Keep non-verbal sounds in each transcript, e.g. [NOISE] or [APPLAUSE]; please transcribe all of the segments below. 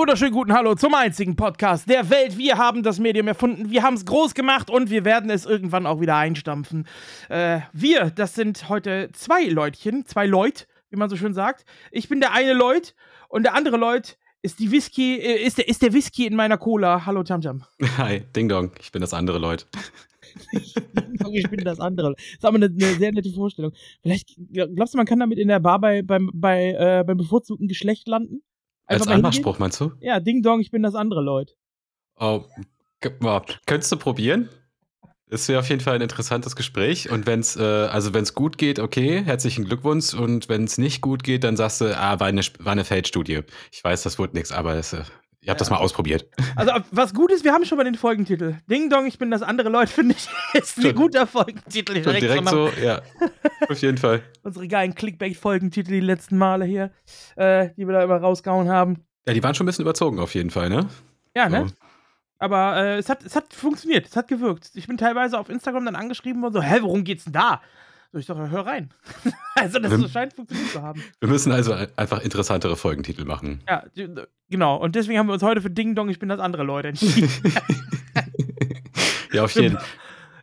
wunderschönen guten Hallo zum einzigen Podcast der Welt. Wir haben das Medium erfunden, wir haben es groß gemacht und wir werden es irgendwann auch wieder einstampfen. Äh, wir, das sind heute zwei Leutchen, zwei Leut, wie man so schön sagt. Ich bin der eine Leut und der andere Leut ist die Whisky, äh, ist, der, ist der Whisky in meiner Cola. Hallo Tamjam. Hi, Ding Dong, ich bin das andere Leut. [LAUGHS] ich bin das andere. Das ist aber eine, eine, sehr nette Vorstellung. Vielleicht, glaubst du, man kann damit in der Bar bei, beim, bei, äh, beim bevorzugten Geschlecht landen? Als Anmachspruch meinst du? Ja, Ding Dong, ich bin das andere Leute. Oh, könntest du probieren? Ist ja auf jeden Fall ein interessantes Gespräch. Und wenn es, äh, also wenn es gut geht, okay, herzlichen Glückwunsch. Und wenn es nicht gut geht, dann sagst du, ah, war eine, war eine Feldstudie. Ich weiß, das wurde nichts, aber es, Ihr habt ja. das mal ausprobiert. Also, was gut ist, wir haben schon mal den Folgentitel. Ding Dong, ich bin das andere Leute, [LAUGHS] finde ich, ist ein guter Folgentitel. Direkt, direkt so, ja. [LAUGHS] Auf jeden Fall. Unsere geilen Clickbait-Folgentitel die letzten Male hier, äh, die wir da immer rausgehauen haben. Ja, die waren schon ein bisschen überzogen, auf jeden Fall, ne? Ja, ne? So. Aber äh, es, hat, es hat funktioniert, es hat gewirkt. Ich bin teilweise auf Instagram dann angeschrieben worden, so, hä, worum geht's denn da? So, ich dachte, hör rein. [LAUGHS] also, das wir, scheint funktioniert zu haben. Wir müssen also einfach interessantere Folgentitel machen. Ja, genau. Und deswegen haben wir uns heute für Ding Dong, ich bin das andere Leute entschieden. [LAUGHS] ja, auf jeden Fall.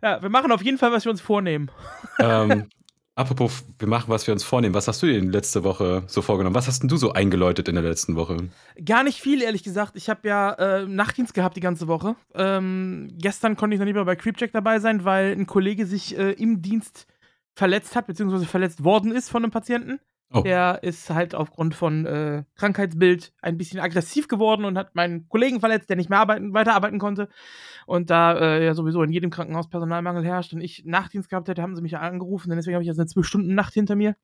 Ja, wir machen auf jeden Fall, was wir uns vornehmen. Ähm, [LAUGHS] apropos, wir machen, was wir uns vornehmen. Was hast du dir letzte Woche so vorgenommen? Was hast denn du so eingeläutet in der letzten Woche? Gar nicht viel, ehrlich gesagt. Ich habe ja äh, Nachtdienst gehabt die ganze Woche. Ähm, gestern konnte ich noch nicht mal bei Creepcheck dabei sein, weil ein Kollege sich äh, im Dienst verletzt hat, beziehungsweise verletzt worden ist von einem Patienten. Oh. Der ist halt aufgrund von äh, Krankheitsbild ein bisschen aggressiv geworden und hat meinen Kollegen verletzt, der nicht mehr arbeiten, weiterarbeiten konnte. Und da äh, ja sowieso in jedem Krankenhaus Personalmangel herrscht und ich Nachtdienst gehabt hätte, haben sie mich angerufen. Und deswegen habe ich jetzt eine 12-Stunden-Nacht hinter mir.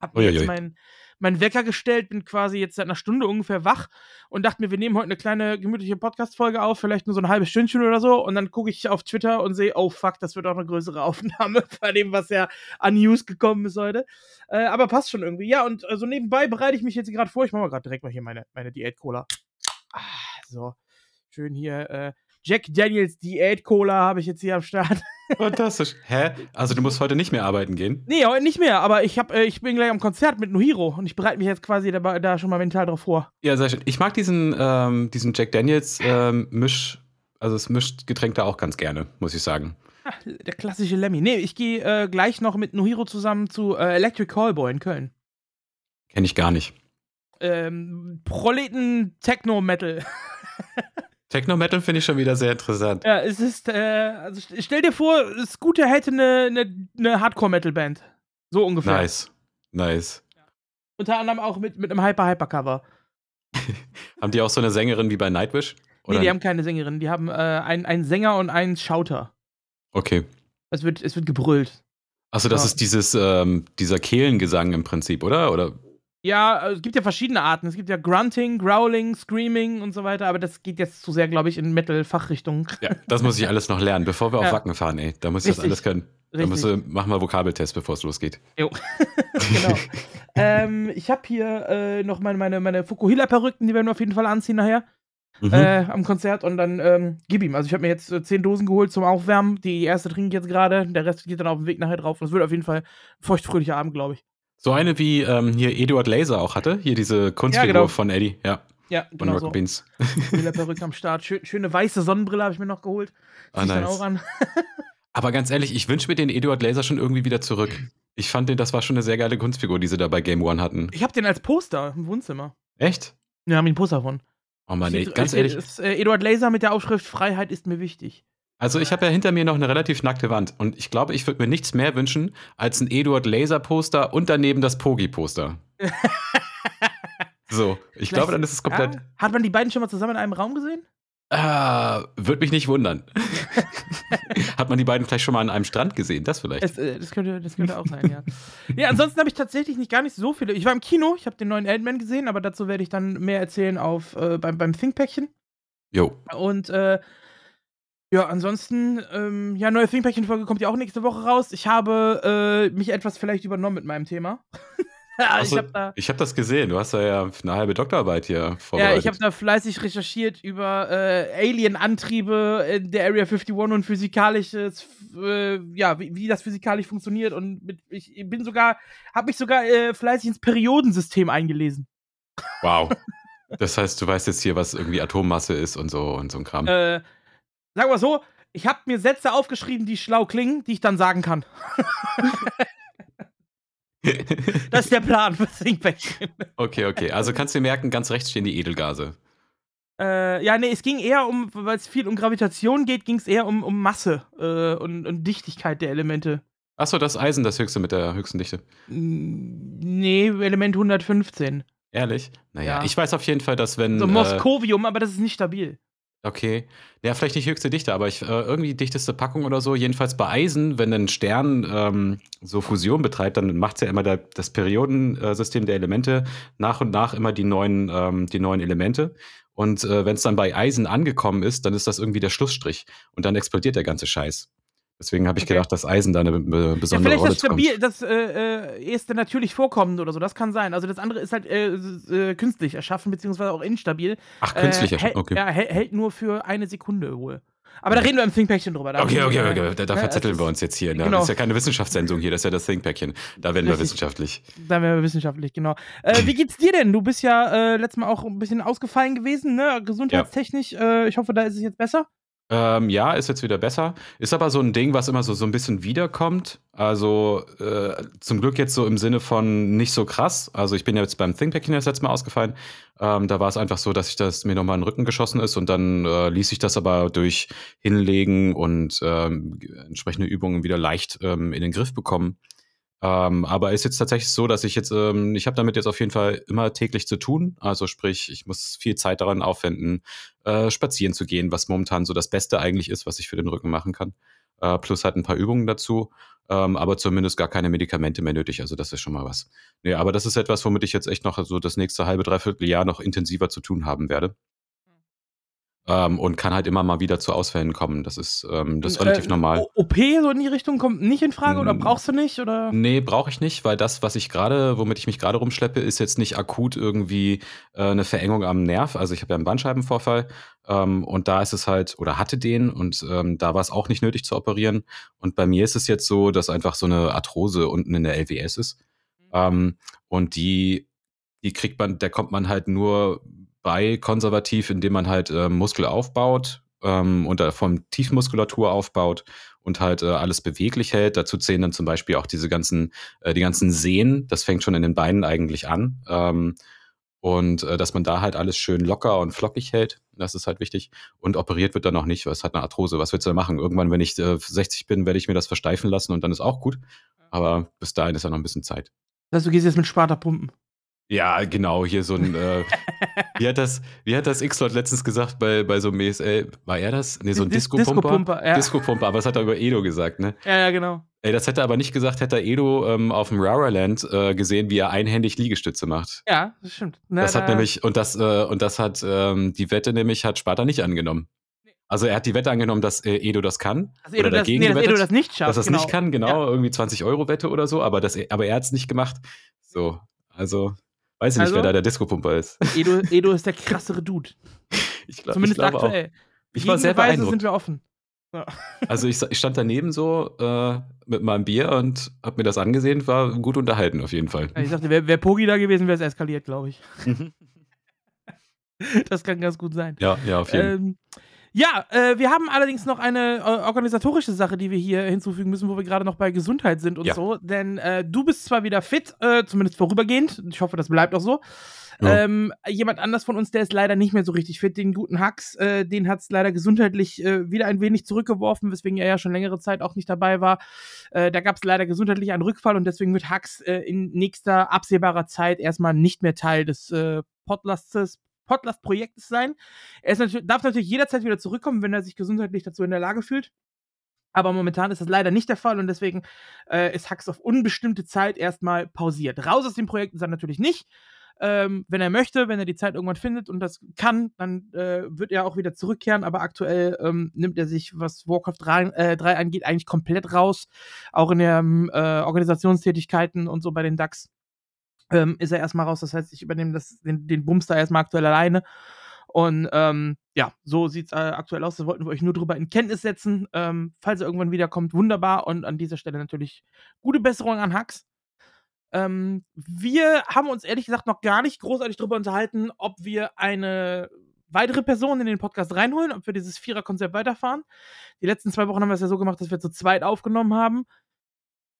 Hab mir jetzt mein, meinen Wecker gestellt, bin quasi jetzt seit einer Stunde ungefähr wach und dachte mir, wir nehmen heute eine kleine gemütliche Podcast-Folge auf, vielleicht nur so ein halbes Stündchen oder so. Und dann gucke ich auf Twitter und sehe, oh fuck, das wird auch eine größere [LAUGHS] Aufnahme bei dem, was ja an News gekommen ist heute. Äh, aber passt schon irgendwie. Ja, und also nebenbei bereite ich mich jetzt gerade vor. Ich mache mal gerade direkt mal hier meine, meine Diät-Cola. Ah, so. Schön hier. Äh, Jack Daniels Diät Cola habe ich jetzt hier am Start. [LAUGHS] Fantastisch. Hä? Also du musst heute nicht mehr arbeiten gehen? Nee, heute nicht mehr, aber ich, hab, äh, ich bin gleich am Konzert mit Nohiro und ich bereite mich jetzt quasi da, da, schon mal mental drauf vor. Ja, sehr schön. Ich mag diesen, ähm, diesen Jack Daniels ähm, Misch, also das Mischgetränk da auch ganz gerne, muss ich sagen. Ach, der klassische Lemmy. Nee, ich gehe äh, gleich noch mit Nohiro zusammen zu äh, Electric Callboy in Köln. Kenn ich gar nicht. Ähm, Proleten Techno Metal. [LAUGHS] Techno-Metal finde ich schon wieder sehr interessant. Ja, es ist, äh, also stell dir vor, Scooter hätte eine, eine, eine Hardcore-Metal-Band. So ungefähr. Nice. Nice. Ja. Unter anderem auch mit, mit einem Hyper-Hyper-Cover. [LAUGHS] haben die auch so eine Sängerin wie bei Nightwish? Oder? Nee, die haben keine Sängerin. Die haben äh, einen, einen Sänger und einen Schauter. Okay. Es wird, es wird gebrüllt. Achso, das ja. ist dieses, ähm, dieser Kehlengesang im Prinzip, oder? Oder ja, also es gibt ja verschiedene Arten. Es gibt ja Grunting, Growling, Screaming und so weiter, aber das geht jetzt zu sehr, glaube ich, in Metal-Fachrichtung. Ja, das muss ich alles noch lernen, bevor wir ja. auf Wacken fahren, ey. Da muss ich Richtig. das alles können. Da musst du, mach mal Vokabeltest, bevor es losgeht. Jo. [LAUGHS] genau. ähm, ich habe hier äh, noch meine, meine, meine Fukuhila-Perücken, die werden wir auf jeden Fall anziehen nachher. Mhm. Äh, am Konzert und dann ähm, gib ihm. Also ich habe mir jetzt äh, zehn Dosen geholt zum Aufwärmen. Die erste trinke ich jetzt gerade, der Rest geht dann auf dem Weg nachher drauf. Und es wird auf jeden Fall ein feuchtfröhlicher Abend, glaube ich. So eine wie ähm, hier Eduard Laser auch hatte. Hier diese Kunstfigur ja, genau. von Eddie. Ja. Ja, genau. Von so. Beans. [LAUGHS] Perücke am Start. Schön, schöne weiße Sonnenbrille habe ich mir noch geholt. Ah, nice. auch an. [LAUGHS] Aber ganz ehrlich, ich wünsche mir den Eduard Laser schon irgendwie wieder zurück. Ich fand den, das war schon eine sehr geile Kunstfigur, die sie da bei Game One hatten. Ich habe den als Poster im Wohnzimmer. Echt? Ja, haben ihn ein Poster von. Oh Mann, ey, ganz ehrlich. Ist, äh, Eduard Laser mit der Aufschrift Freiheit ist mir wichtig. Also ich habe ja hinter mir noch eine relativ nackte Wand und ich glaube, ich würde mir nichts mehr wünschen als ein Eduard Laser Poster und daneben das Pogi Poster. so, ich glaube, dann ist es komplett. Ja, hat man die beiden schon mal zusammen in einem Raum gesehen? Ah, würde mich nicht wundern. [LAUGHS] Hat man die beiden vielleicht schon mal an einem Strand gesehen? Das vielleicht. Es, äh, das, könnte, das könnte auch sein, ja. ja, ansonsten habe ich tatsächlich nicht gar nicht so viele. Ich war im Kino, ich habe den neuen Elden gesehen, aber dazu werde ich dann mehr erzählen auf, äh, beim, beim Thinkpäckchen. Jo. Und äh, ja, ansonsten, ähm, ja, neue Thinkpäckchen-Folge kommt ja auch nächste Woche raus. Ich habe äh, mich etwas vielleicht übernommen mit meinem Thema. [LAUGHS] Also, ich habe da, hab das gesehen. Du hast da ja eine halbe Doktorarbeit hier vorbereitet. Ja, ich habe da fleißig recherchiert über äh, Alien-Antriebe in der Area 51 und physikalisches, äh, ja, wie, wie, das physikalisch funktioniert. Und mit, ich bin sogar, habe mich sogar äh, fleißig ins Periodensystem eingelesen. Wow. [LAUGHS] Das heißt, du weißt jetzt hier, was irgendwie Atommasse ist und so und so ein Kram. Äh, sagen wir so, ich habe mir Sätze aufgeschrieben, die schlau klingen, die ich dann sagen kann. [LAUGHS] das ist der Plan für Thinkback. okay, okay. Also kannst du dir merken, ganz rechts stehen die Edelgase. Äh, ja, nee, es ging eher um, weil es viel um Gravitation geht, ging es eher um, um Masse äh, und, und Dichtigkeit der Elemente. Achso, das Eisen, das höchste mit der höchsten Dichte. Nee, Element 115. Ehrlich? Naja, ja. ich weiß auf jeden Fall, dass wenn. So Moskovium, äh, aber das ist nicht stabil. Okay. Ja, vielleicht nicht höchste Dichte, aber ich, äh, irgendwie dichteste Packung oder so. Jedenfalls bei Eisen, wenn ein Stern ähm, so Fusion betreibt, dann macht es ja immer der, das Periodensystem der Elemente nach und nach immer die neuen, ähm, die neuen Elemente. Und äh, wenn es dann bei Eisen angekommen ist, dann ist das irgendwie der Schlussstrich. Und dann explodiert der ganze Scheiß. Deswegen habe ich okay. gedacht, dass Eisen da eine besondere ja, vielleicht Rolle das stabil, das äh, äh, erste natürlich vorkommend oder so, das kann sein. Also das andere ist halt äh, äh, künstlich erschaffen, beziehungsweise auch instabil. Ach, künstlich erschaffen, okay. Ja, hält nur für eine Sekunde Ruhe. Aber da reden wir im Thinkpäckchen drüber. Da okay, okay, okay, Da, da verzetteln wir uns jetzt hier. Ne? Genau. Das ist ja keine Wissenschaftssendung hier, das ist ja das Thinkpäckchen. Da werden wir wissenschaftlich. Da werden wir wissenschaftlich, genau. Äh, wie geht's dir denn? Du bist ja äh, letztes Mal auch ein bisschen ausgefallen gewesen, ne? Gesundheitstechnisch. Ja. Äh, ich hoffe, da ist es jetzt besser. Ähm, ja, ist jetzt wieder besser. Ist aber so ein Ding, was immer so, so ein bisschen wiederkommt. Also äh, zum Glück jetzt so im Sinne von nicht so krass. Also ich bin ja jetzt beim ThinkPacking das letzte Mal ausgefallen. Ähm, da war es einfach so, dass ich das mir nochmal in den Rücken geschossen ist und dann äh, ließ sich das aber durch Hinlegen und ähm, entsprechende Übungen wieder leicht ähm, in den Griff bekommen. Ähm, aber ist jetzt tatsächlich so, dass ich jetzt, ähm, ich habe damit jetzt auf jeden Fall immer täglich zu tun. Also sprich, ich muss viel Zeit daran aufwenden, äh, spazieren zu gehen, was momentan so das Beste eigentlich ist, was ich für den Rücken machen kann. Äh, plus halt ein paar Übungen dazu, ähm, aber zumindest gar keine Medikamente mehr nötig. Also das ist schon mal was. Nee, aber das ist etwas, womit ich jetzt echt noch so das nächste halbe, dreiviertel Jahr noch intensiver zu tun haben werde. Ähm, und kann halt immer mal wieder zu Ausfällen kommen. Das ist, ähm, das ist relativ äh, normal. OP so in die Richtung kommt nicht in Frage oder hm. brauchst du nicht? Oder? Nee, brauche ich nicht, weil das, was ich gerade, womit ich mich gerade rumschleppe, ist jetzt nicht akut irgendwie äh, eine Verengung am Nerv. Also ich habe ja einen Bandscheibenvorfall ähm, und da ist es halt, oder hatte den und ähm, da war es auch nicht nötig zu operieren. Und bei mir ist es jetzt so, dass einfach so eine Arthrose unten in der LWS ist. Mhm. Ähm, und die, die kriegt man, der kommt man halt nur bei konservativ, indem man halt äh, Muskel aufbaut ähm, und von Tiefmuskulatur aufbaut und halt äh, alles beweglich hält. Dazu zählen dann zum Beispiel auch diese ganzen, äh, die ganzen Sehnen. Das fängt schon in den Beinen eigentlich an. Ähm, und äh, dass man da halt alles schön locker und flockig hält. Das ist halt wichtig. Und operiert wird dann noch nicht, weil es hat eine Arthrose. Was willst du da machen? Irgendwann, wenn ich äh, 60 bin, werde ich mir das versteifen lassen und dann ist auch gut. Aber bis dahin ist ja noch ein bisschen Zeit. Das heißt, du gehst jetzt mit Sparta pumpen. Ja, genau, hier so ein, äh, [LAUGHS] wie hat das, wie hat das X-Lord letztens gesagt bei, bei so einem ESL? War er das? Nee, so ein Disco-Pumper? Disco-Pumper, ja. Disco-Pumper, aber das hat er über Edo gesagt, ne? Ja, ja, genau. Ey, das hätte er aber nicht gesagt, hätte er Edo ähm, auf dem Raraland äh, gesehen, wie er einhändig Liegestütze macht. Ja, das stimmt. Na, das hat da nämlich, und das, äh, und das hat, ähm, die Wette nämlich hat Sparta nicht angenommen. Also er hat die Wette angenommen, dass äh, Edo das kann. Dass Edo, das, nee, dass Edo das nicht schafft. Dass er es genau. nicht kann, genau, ja. irgendwie 20 Euro Wette oder so, aber, das, aber er hat es nicht gemacht. So, also Weiß ich also, nicht, wer also? da der Disco-Pumper ist. [LAUGHS] Edo, Edo ist der krassere Dude. [LAUGHS] ich glaub, Zumindest ich aktuell. Auch. Ich war sehr beeindruckt. sind wir offen. Ja. [LAUGHS] Also ich, ich, stand daneben so äh, mit meinem Bier und hab mir das angesehen, war gut unterhalten auf jeden Fall. Ich dachte, wäre wär Pogi da gewesen, wäre es eskaliert, glaube ich. das kann ganz gut sein. Ja, ja, auf jeden Fall. Ähm, ja, äh, wir haben allerdings noch eine äh, organisatorische Sache, die wir hier hinzufügen müssen, wo wir gerade noch bei Gesundheit sind und ja. so. Denn äh, du bist zwar wieder fit, äh, zumindest vorübergehend. Ich hoffe, das bleibt auch so. Ja. Ähm, jemand anders von uns, der ist leider nicht mehr so richtig fit. Den guten Hux, äh, den hat es leider gesundheitlich äh, wieder ein wenig zurückgeworfen, weswegen er ja schon längere Zeit auch nicht dabei war. da gab es leider gesundheitlich einen Rückfall und deswegen wird Hux in nächster absehbarer Zeit erstmal nicht mehr Teil des Podlastes, Podcast-Projektes sein. Er natürlich, darf natürlich jederzeit wieder zurückkommen, wenn er sich gesundheitlich dazu in der Lage fühlt. Aber momentan ist das leider nicht der Fall und deswegen äh, ist Hux auf unbestimmte Zeit erstmal pausiert. Raus aus dem Projekt ist er natürlich nicht. Ähm, wenn er möchte, wenn er die Zeit irgendwann findet und das kann, dann äh, wird er auch wieder zurückkehren. Aber aktuell ähm, nimmt er sich, was Warcraft 3, äh, 3, angeht, eigentlich komplett raus. Auch in den äh, Organisationstätigkeiten und so bei den DAX ähm, ist er erstmal raus. Das heißt, ich übernehme das, den, den Bumster erstmal aktuell alleine. Und ähm, ja, so sieht es äh, aktuell aus. Das wollten wir euch nur darüber in Kenntnis setzen. Ähm, falls er irgendwann wiederkommt, wunderbar. Und an dieser Stelle natürlich gute Besserung an Hux. Ähm, wir haben uns ehrlich gesagt noch gar nicht großartig darüber unterhalten, ob wir eine weitere Person in den Podcast reinholen, ob wir dieses Vierer-Konzept weiterfahren. Die letzten zwei Wochen haben wir es ja so gemacht, dass wir zu zweit aufgenommen haben.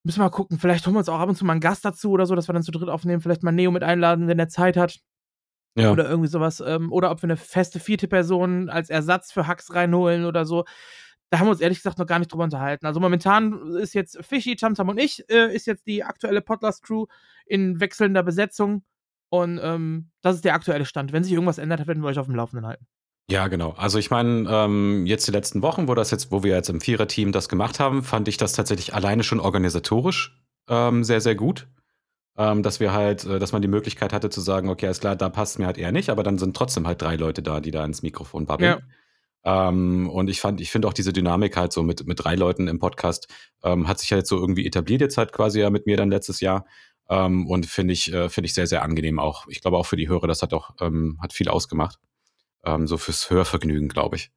Müssen wir mal gucken. Vielleicht holen wir uns auch ab und zu mal einen Gast dazu oder so, dass wir dann zu dritt aufnehmen. Vielleicht mal Neo mit einladen, wenn er Zeit hat. Ja. Oder irgendwie sowas. Ähm, oder ob wir eine feste vierte Person als Ersatz für Hacks reinholen oder so. Da haben wir uns ehrlich gesagt noch gar nicht drüber unterhalten. Also momentan ist jetzt Fishy, Tamtam und ich, äh, ist jetzt die aktuelle Podcast-Crew in wechselnder Besetzung. Und ähm, das ist der aktuelle Stand. Wenn sich irgendwas ändert, werden wir euch auf dem Laufenden halten. Ja, genau. Also ich meine, ähm, jetzt die letzten Wochen, wo das jetzt, wo wir jetzt im Vierer-Team das gemacht haben, fand ich das tatsächlich alleine schon organisatorisch ähm, sehr, sehr gut. Ähm, dass wir halt, äh, dass man die Möglichkeit hatte zu sagen, okay, alles klar, da passt mir halt eher nicht, aber dann sind trotzdem halt drei Leute da, die da ins Mikrofon babbeln. Ja. Ähm, und ich fand, ich finde auch diese Dynamik halt so mit, mit drei Leuten im Podcast ähm, hat sich jetzt so irgendwie etabliert jetzt halt quasi ja mit mir dann letztes Jahr. Ähm, und finde ich, äh, finde ich sehr, sehr angenehm auch. Ich glaube auch für die Hörer, das hat auch, hat viel ausgemacht. Ähm, so fürs Hörvergnügen, glaube ich.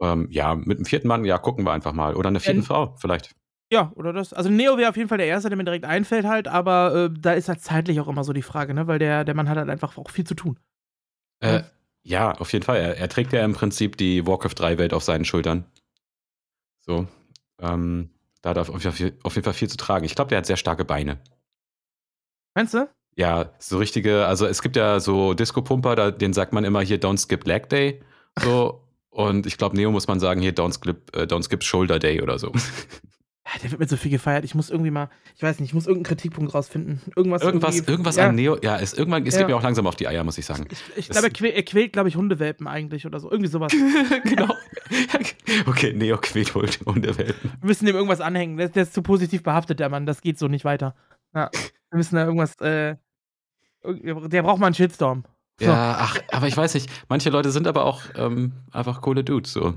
Ja. Ähm, ja. mit dem vierten Mann, ja, gucken wir einfach mal. Oder einer vierten ja, Frau, vielleicht. Ja, oder das. Also Neo wäre auf jeden Fall der Erste, der mir direkt einfällt halt, aber äh, da ist halt zeitlich auch immer so die Frage, ne? Weil der, der Mann hat halt einfach auch viel zu tun. Äh, ja, auf jeden Fall. Er, er, trägt ja im Prinzip die Warcraft 3-Welt auf seinen Schultern. So. Ähm, da hat er auf, auf, jeden Fall viel zu tragen. Ich glaube, der hat sehr starke Beine. Meinst du? Ja, so richtige, also es gibt ja so Disco-Pumper, den sagt man immer hier Don't Skip Leg Day. So. und ich glaube, Neo muss man sagen, hier Don't Skip, äh, Don't Skip Shoulder Day oder so. [LAUGHS] Der wird mir so viel gefeiert. Ich muss irgendwie mal, ich weiß nicht, ich muss irgendeinen Kritikpunkt rausfinden. Irgendwas, irgendwas, irgendwas ja. an Neo. Ja, es, irgendwann, es ja. geht mir auch langsam auf die Eier, muss ich sagen. Ich, ich glaube, er, quält, er quält, glaube ich, Hundewelpen eigentlich oder so. Irgendwie sowas. [LAUGHS] [LAUGHS] genau. okay, Neo quält Hundewelpen. Wir müssen dem irgendwas anhängen. Der, der, ist zu positiv behaftet, der Mann. Das geht so nicht weiter. Ja. Wir müssen da irgendwas, äh, der braucht mal einen Shitstorm. So. Ja, ach, aber ich weiß nicht. Manche Leute sind aber auch ähm, einfach coole Dudes, so.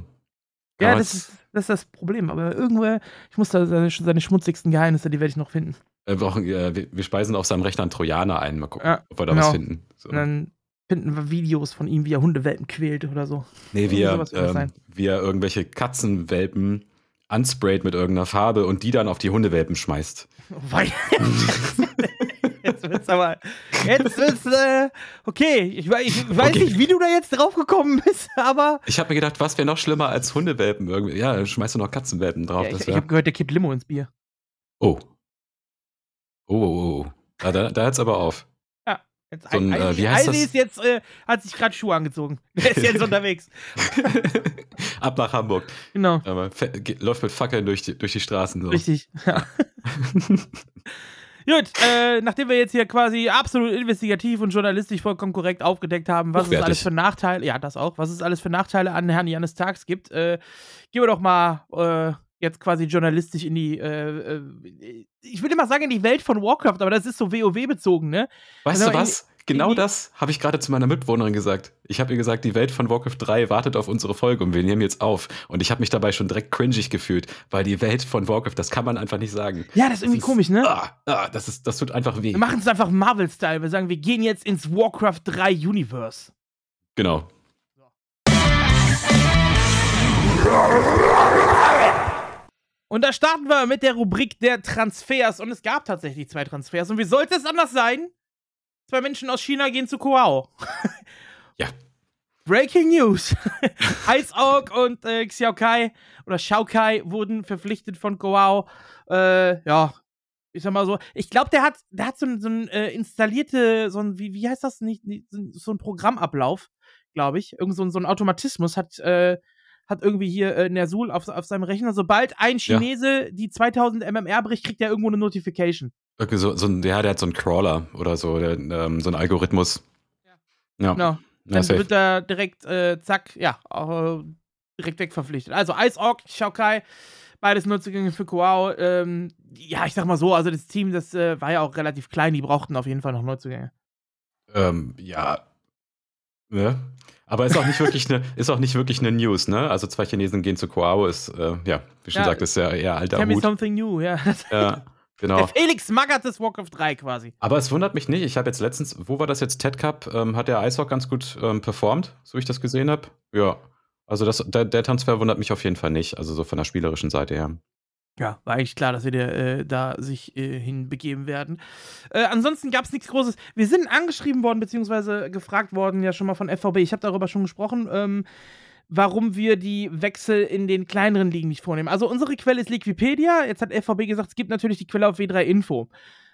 Ja, das ist, das ist das Problem. Aber irgendwo, ich muss da seine, seine schmutzigsten Geheimnisse, die werde ich noch finden. Wir, brauchen, äh, wir, wir, speisen auf seinem Rechner einen Trojaner ein. Mal gucken, ja, ob wir da genau. was finden. So. Und dann finden wir Videos von ihm, wie er Hundewelpen quält oder so. Nee, wie er, ähm, wie er irgendwelche Katzenwelpen ansprayt mit irgendeiner Farbe und die dann auf die Hundewelpen schmeißt. Weil [LAUGHS] jetzt wird's aber. Jetzt wird's. Äh, okay, ich, ich weiß okay. nicht, wie du da jetzt drauf gekommen bist, aber. Ich habe mir gedacht, was wäre noch schlimmer als Hundewelpen irgendwie? Ja, schmeißt du noch Katzenwelpen drauf. Ja, ich ich habe gehört, der kippt Limo ins Bier. Oh. Oh, oh, oh. Ja, da, da hört's aber auf. Jetzt so ein, äh, wie heißt das? ist jetzt, äh, hat sich gerade Schuhe angezogen. [LAUGHS] Der ist jetzt [LAUGHS] unterwegs. Ab nach Hamburg. Genau. Aber läuft mit Fackeln durch die, durch die Straßen. So. Richtig. Ja. [LAUGHS] Gut, äh, nachdem wir jetzt hier quasi absolut investigativ und journalistisch vollkommen korrekt aufgedeckt haben, was es alles für Nachteile, ja, das auch, was es alles für Nachteile an Herrn Janis Tags gibt, äh, gehen wir doch mal äh, jetzt quasi journalistisch in die, äh, äh, ich würde mal sagen, in die Welt von Warcraft, aber das ist so WoW-bezogen, ne? Weißt also, du was? Genau das habe ich gerade zu meiner Mitbewohnerin gesagt. Ich habe ihr gesagt, die Welt von Warcraft 3 wartet auf unsere Folge und wir nehmen jetzt auf. Und ich habe mich dabei schon direkt cringig gefühlt, weil die Welt von Warcraft, das kann man einfach nicht sagen. Ja, das ist irgendwie das komisch, ne? Ah, ah, das, ist, das tut einfach weh. Wir machen es einfach Marvel-Style. Wir sagen, wir gehen jetzt ins Warcraft 3 Universe. Genau. Und da starten wir mit der Rubrik der Transfers. Und es gab tatsächlich zwei Transfers. Und wie sollte es anders sein? Zwei Menschen aus China gehen zu Kuao. [LAUGHS] ja. Breaking News. [LAUGHS] Ice Oak und äh, Xiao Kai oder Xiao Kai wurden verpflichtet von Kuao. Äh, ja, ich sag mal so, ich glaube, der hat, der hat so ein, so ein äh, installierte, so ein, wie, wie heißt das nicht, so ein Programmablauf, glaube ich. Irgend so ein, so ein Automatismus hat, äh, hat irgendwie hier äh, Nersul auf, auf seinem Rechner. Sobald ein Chinese ja. die 2000 MMR bricht, kriegt er irgendwo eine Notification. Okay, so, so ein, ja, der hat so einen Crawler oder so, der, ähm, so einen Algorithmus. Ja. ja. Genau. Dann ja, wird er direkt, äh, zack, ja, äh, direkt wegverpflichtet. Also Ice Orc, Shao Kai, beides Nutzungen für Kuao. Ähm, ja, ich sag mal so, also das Team, das äh, war ja auch relativ klein, die brauchten auf jeden Fall noch Neuzugänge. Ähm, ja. Ne? Aber ist auch nicht wirklich eine, ist auch nicht wirklich eine News, ne? Also zwei Chinesen gehen zu Kuao, ist, äh, ja, wie schon ja, gesagt, ist ja eher alter Tell Hut. me something new, ja. ja. Genau. Der Felix Magath des Warcraft 3 quasi. Aber es wundert mich nicht. Ich habe jetzt letztens, wo war das jetzt? TED Cup, ähm, hat der Eishock ganz gut ähm, performt, so ich das gesehen habe. Ja. Also das, der, der, Transfer wundert mich auf jeden Fall nicht. Also so von der spielerischen Seite her. Ja, war eigentlich klar, dass wir äh, da sich äh, hinbegeben werden. Äh, ansonsten gab es nichts Großes. Wir sind angeschrieben worden, beziehungsweise gefragt worden, ja schon mal von FVB. Ich habe darüber schon gesprochen, ähm, warum wir die Wechsel in den kleineren Ligen nicht vornehmen. Also unsere Quelle ist Liquipedia. Jetzt hat FVB gesagt, es gibt natürlich die Quelle auf W3 Info.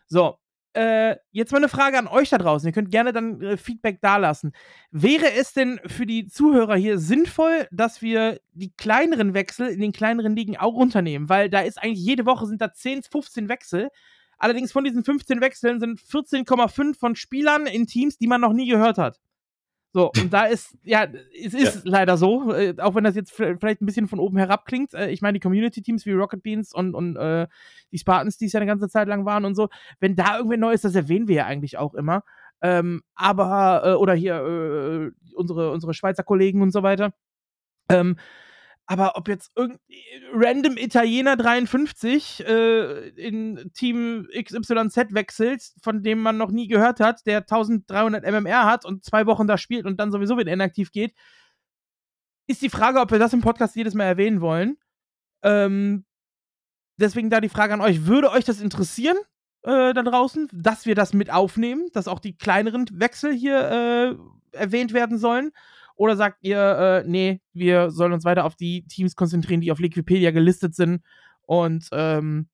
So, äh, jetzt mal eine Frage an euch da draußen. Ihr könnt gerne dann äh, Feedback dalassen. Wäre es denn für die Zuhörer hier sinnvoll, dass wir die kleineren Wechsel in den kleineren Ligen auch runternehmen? Weil da ist eigentlich jede Woche sind da 10, 15 Wechsel. Allerdings von diesen 15 Wechseln sind 14,5 von Spielern in Teams, die man noch nie gehört hat. So, und da ist, ja, es ist ja. leider so, äh, auch wenn das jetzt vielleicht ein bisschen von oben herab klingt. Äh, ich meine, die Community-Teams wie Rocket Beans und, und äh, die Spartans, die es ja eine ganze Zeit lang waren und so, wenn da irgendwer neu ist, das erwähnen wir ja eigentlich auch immer. Ähm, aber, äh, oder hier äh, unsere, unsere Schweizer Kollegen und so weiter. Ähm, aber ob jetzt irgendein random Italiener 53 äh, in Team XYZ wechselt, von dem man noch nie gehört hat, der 1300 MMR hat und zwei Wochen da spielt und dann sowieso wieder inaktiv geht, ist die Frage, ob wir das im Podcast jedes Mal erwähnen wollen. Ähm, deswegen da die Frage an euch: Würde euch das interessieren äh, da draußen, dass wir das mit aufnehmen, dass auch die kleineren Wechsel hier äh, erwähnt werden sollen? Oder sagt ihr, äh, nee, wir sollen uns weiter auf die Teams konzentrieren, die auf Liquipedia gelistet sind und ähm,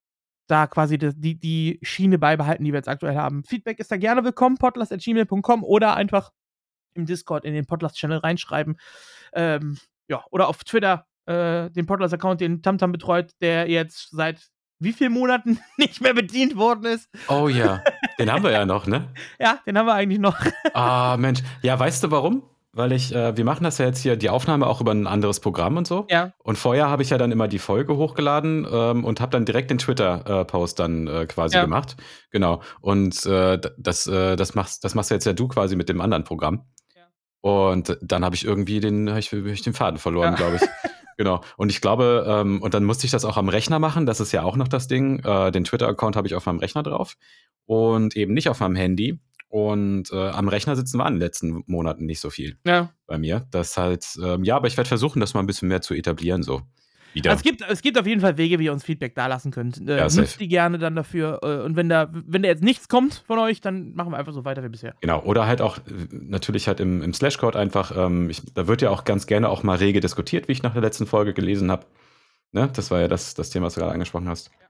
da quasi die, die Schiene beibehalten, die wir jetzt aktuell haben. Feedback ist da gerne willkommen, podcast.gmail.com oder einfach im Discord in den Podcast-Channel reinschreiben. Ähm, ja, oder auf Twitter äh, den Podcast-Account, den Tamtam betreut, der jetzt seit wie vielen Monaten [LAUGHS] nicht mehr bedient worden ist. Oh ja, den haben wir ja [LAUGHS] noch, ne? ja, den haben wir eigentlich noch. Ah, Mensch. Ja, weißt du warum? Weil ich, äh, wir machen das ja jetzt hier, die Aufnahme auch über ein anderes Programm und so. Ja. Und vorher habe ich ja dann immer die Folge hochgeladen ähm, und habe dann direkt den Twitter-Post dann äh, quasi ja. gemacht. Genau. Und äh, das, äh, das, machst, das machst jetzt ja du quasi mit dem anderen Programm. Ja. Und dann habe ich irgendwie den, hab ich, hab ich den Faden verloren, ja. glaube ich. [LAUGHS] Genau. Und ich glaube, ähm, und dann musste ich das auch am Rechner machen. Das ist ja auch noch das Ding. Äh, den Twitter-Account habe ich auf meinem Rechner drauf und eben nicht auf meinem Handy. Und äh, am Rechner sitzen wir in den letzten Monaten nicht so viel ja. bei mir. Das halt, ähm, ja, aber ich werde versuchen, das mal ein bisschen mehr zu etablieren, so. Wieder. Also es, gibt, es gibt auf jeden Fall Wege, wie ihr uns Feedback da lassen könnt. Äh, ja, nutzt die gerne dann dafür. Äh, und wenn da, wenn da jetzt nichts kommt von euch, dann machen wir einfach so weiter wie bisher. Genau, oder halt auch natürlich halt im, im Slashcode einfach, ähm, ich, da wird ja auch ganz gerne auch mal rege diskutiert, wie ich nach der letzten Folge gelesen habe. Ne? Das war ja das, das Thema, was du gerade angesprochen hast. Ja.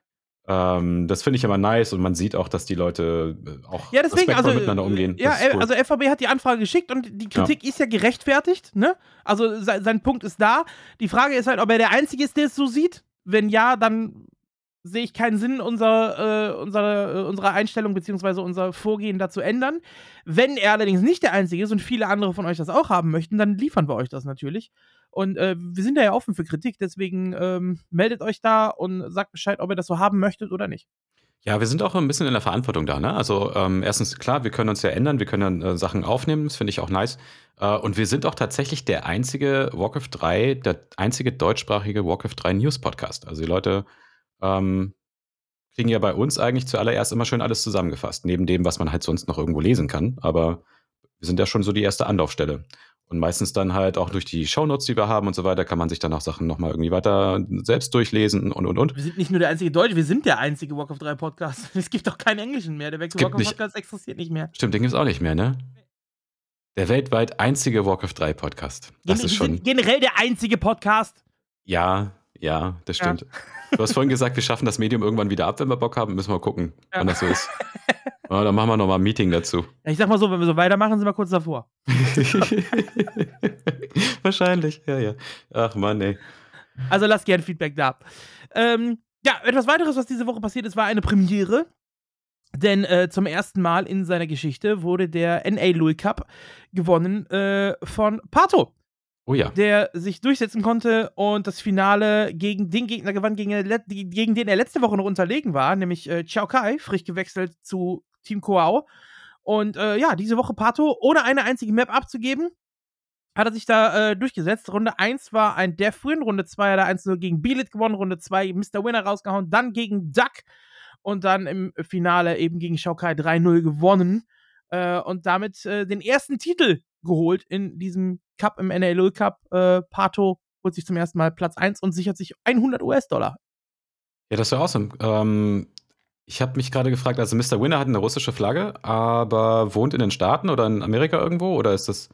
Ähm, das finde ich aber nice und man sieht auch, dass die Leute äh, auch ja, deswegen, also, miteinander umgehen. Ja, cool. also FVB hat die Anfrage geschickt und die Kritik ja. ist ja gerechtfertigt, ne? Also se sein Punkt ist da. Die Frage ist halt, ob er der Einzige ist, der es so sieht. Wenn ja, dann sehe ich keinen Sinn, unser, äh, unsere, äh, unsere Einstellung bzw. unser Vorgehen dazu ändern. Wenn er allerdings nicht der Einzige ist und viele andere von euch das auch haben möchten, dann liefern wir euch das natürlich. Und äh, wir sind da ja offen für Kritik, deswegen ähm, meldet euch da und sagt Bescheid, ob ihr das so haben möchtet oder nicht. Ja, wir sind auch ein bisschen in der Verantwortung da. Ne? Also ähm, erstens, klar, wir können uns ja ändern, wir können äh, Sachen aufnehmen, das finde ich auch nice. Äh, und wir sind auch tatsächlich der einzige Warcraft 3, der einzige deutschsprachige Warcraft 3 News Podcast. Also die Leute ähm, kriegen ja bei uns eigentlich zuallererst immer schön alles zusammengefasst, neben dem, was man halt sonst noch irgendwo lesen kann. Aber wir sind ja schon so die erste Anlaufstelle. Und meistens dann halt auch durch die Shownotes, die wir haben und so weiter, kann man sich dann auch Sachen nochmal irgendwie weiter selbst durchlesen und und und. Wir sind nicht nur der einzige Deutsche, wir sind der einzige Walk of 3 Podcast. [LAUGHS] Es gibt doch keinen Englischen mehr. Der Wechsel Walk of Podcast existiert nicht mehr. Stimmt, den gibt es auch nicht mehr, ne? Der weltweit einzige Walk of 3 Podcast. Das Gen ist schon. Generell der einzige Podcast. Ja, ja, das stimmt. Ja. Du hast vorhin gesagt, wir schaffen das Medium irgendwann wieder ab, wenn wir Bock haben. Müssen wir gucken, ja. wann das so ist. Oh, dann machen wir nochmal ein Meeting dazu. Ja, ich sag mal so, wenn wir so weitermachen, sind wir kurz davor. [LAUGHS] Wahrscheinlich, ja, ja. Ach Mann, ey. Also lasst gerne Feedback da. Ähm, ja, etwas weiteres, was diese Woche passiert ist, war eine Premiere. Denn äh, zum ersten Mal in seiner Geschichte wurde der NA Louis Cup gewonnen äh, von Pato. Oh ja. Der sich durchsetzen konnte und das Finale gegen den Gegner gewann, gegen, gegen den er letzte Woche noch unterlegen war, nämlich äh, Chao Kai, frisch gewechselt zu Team Koao. Und äh, ja, diese Woche Pato, ohne eine einzige Map abzugeben, hat er sich da äh, durchgesetzt. Runde 1 war ein Death Win, Runde 2 hat er 1 gegen Belit gewonnen, Runde 2 Mr. Winner rausgehauen, dann gegen Duck und dann im Finale eben gegen Shaukai 3-0 gewonnen äh, und damit äh, den ersten Titel geholt in diesem Cup, im NAL Cup. Äh, Pato holt sich zum ersten Mal Platz 1 und sichert sich 100 US-Dollar Ja, das wäre awesome. Ähm, ich habe mich gerade gefragt, also Mr. Winner hat eine russische Flagge, aber wohnt in den Staaten oder in Amerika irgendwo? Oder ist das.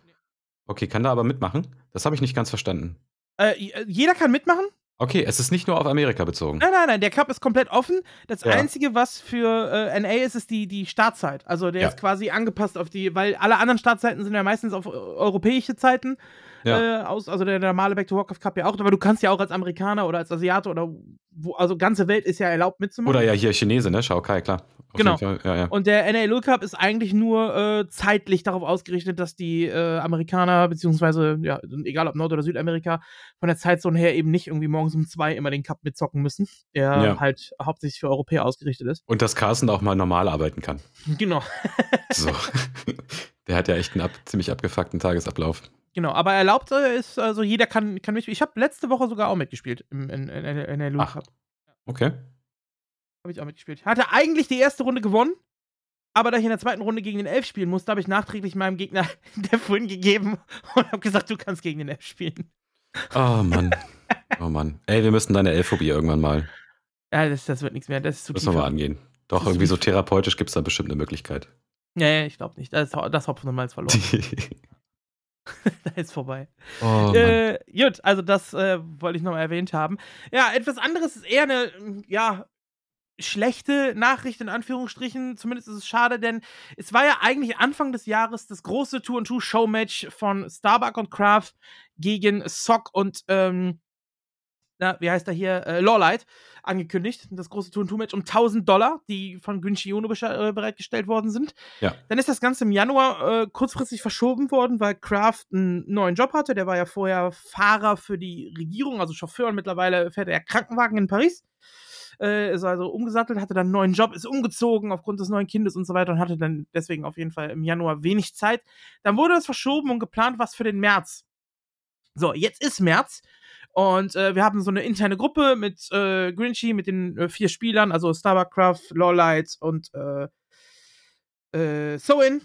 Okay, kann da aber mitmachen? Das habe ich nicht ganz verstanden. Äh, jeder kann mitmachen. Okay, es ist nicht nur auf Amerika bezogen. Nein, nein, nein, der Cup ist komplett offen. Das ja. Einzige, was für äh, NA ist, ist die, die Startzeit. Also der ja. ist quasi angepasst auf die, weil alle anderen Startzeiten sind ja meistens auf europäische Zeiten ja. äh, aus, also der normale Back to Warcraft Cup ja auch, aber du kannst ja auch als Amerikaner oder als Asiate oder wo, also ganze Welt ist ja erlaubt mitzumachen. Oder ja hier Chinese, ne? Shao Kai, klar. Auf genau. Ja, ja. Und der NA Cup ist eigentlich nur äh, zeitlich darauf ausgerichtet, dass die äh, Amerikaner, beziehungsweise, ja, egal ob Nord- oder Südamerika, von der Zeitzone her eben nicht irgendwie morgens um zwei immer den Cup mitzocken müssen, der ja. halt hauptsächlich für Europäer ausgerichtet ist. Und dass Carsten auch mal normal arbeiten kann. Genau. so. [LAUGHS] Der hat ja echt einen ab, ziemlich abgefuckten Tagesablauf. Genau, aber erlaubt ist, also jeder kann, kann mitspielen. Ich habe letzte Woche sogar auch mitgespielt im, in, in, in der Loot Cup. Okay. Habe ich auch mitgespielt. Hatte eigentlich die erste Runde gewonnen, aber da ich in der zweiten Runde gegen den Elf spielen musste, habe ich nachträglich meinem Gegner [LAUGHS] der Fun gegeben und habe gesagt, du kannst gegen den Elf spielen. Oh Mann. [LAUGHS] Oh Mann. Ey, wir müssen deine Elfphobie irgendwann mal. Ja, das, das wird nichts mehr. Das ist zu Müssen wir mal angehen. Doch, irgendwie so therapeutisch gibt es da bestimmt eine Möglichkeit. Nee, ich glaube nicht. Das, das Hopfen und Malz verloren. [LAUGHS] [LAUGHS] da ist vorbei. Oh, äh, gut, also das äh, wollte ich noch mal erwähnt haben. Ja, etwas anderes ist eher eine, ja, schlechte Nachricht in Anführungsstrichen. Zumindest ist es schade, denn es war ja eigentlich Anfang des Jahres das große Tour and Two Showmatch von Starbuck und Kraft gegen Sock und ähm, na, wie heißt er hier, äh, Lawlight, angekündigt. Das große Turn-2-Match um 1000 Dollar, die von Günchi Ono äh, bereitgestellt worden sind. Ja. Dann ist das Ganze im Januar äh, kurzfristig verschoben worden, weil Kraft einen neuen Job hatte. Der war ja vorher Fahrer für die Regierung, also Chauffeur und mittlerweile fährt er Krankenwagen in Paris. Äh, ist also umgesattelt, hatte dann einen neuen Job, ist umgezogen aufgrund des neuen Kindes und so weiter und hatte dann deswegen auf jeden Fall im Januar wenig Zeit. Dann wurde das verschoben und geplant, was für den März. So, jetzt ist März und äh, wir haben so eine interne Gruppe mit äh, Grinchy, mit den äh, vier Spielern, also Starbuckcraft, Lawlight und äh, äh, Soin,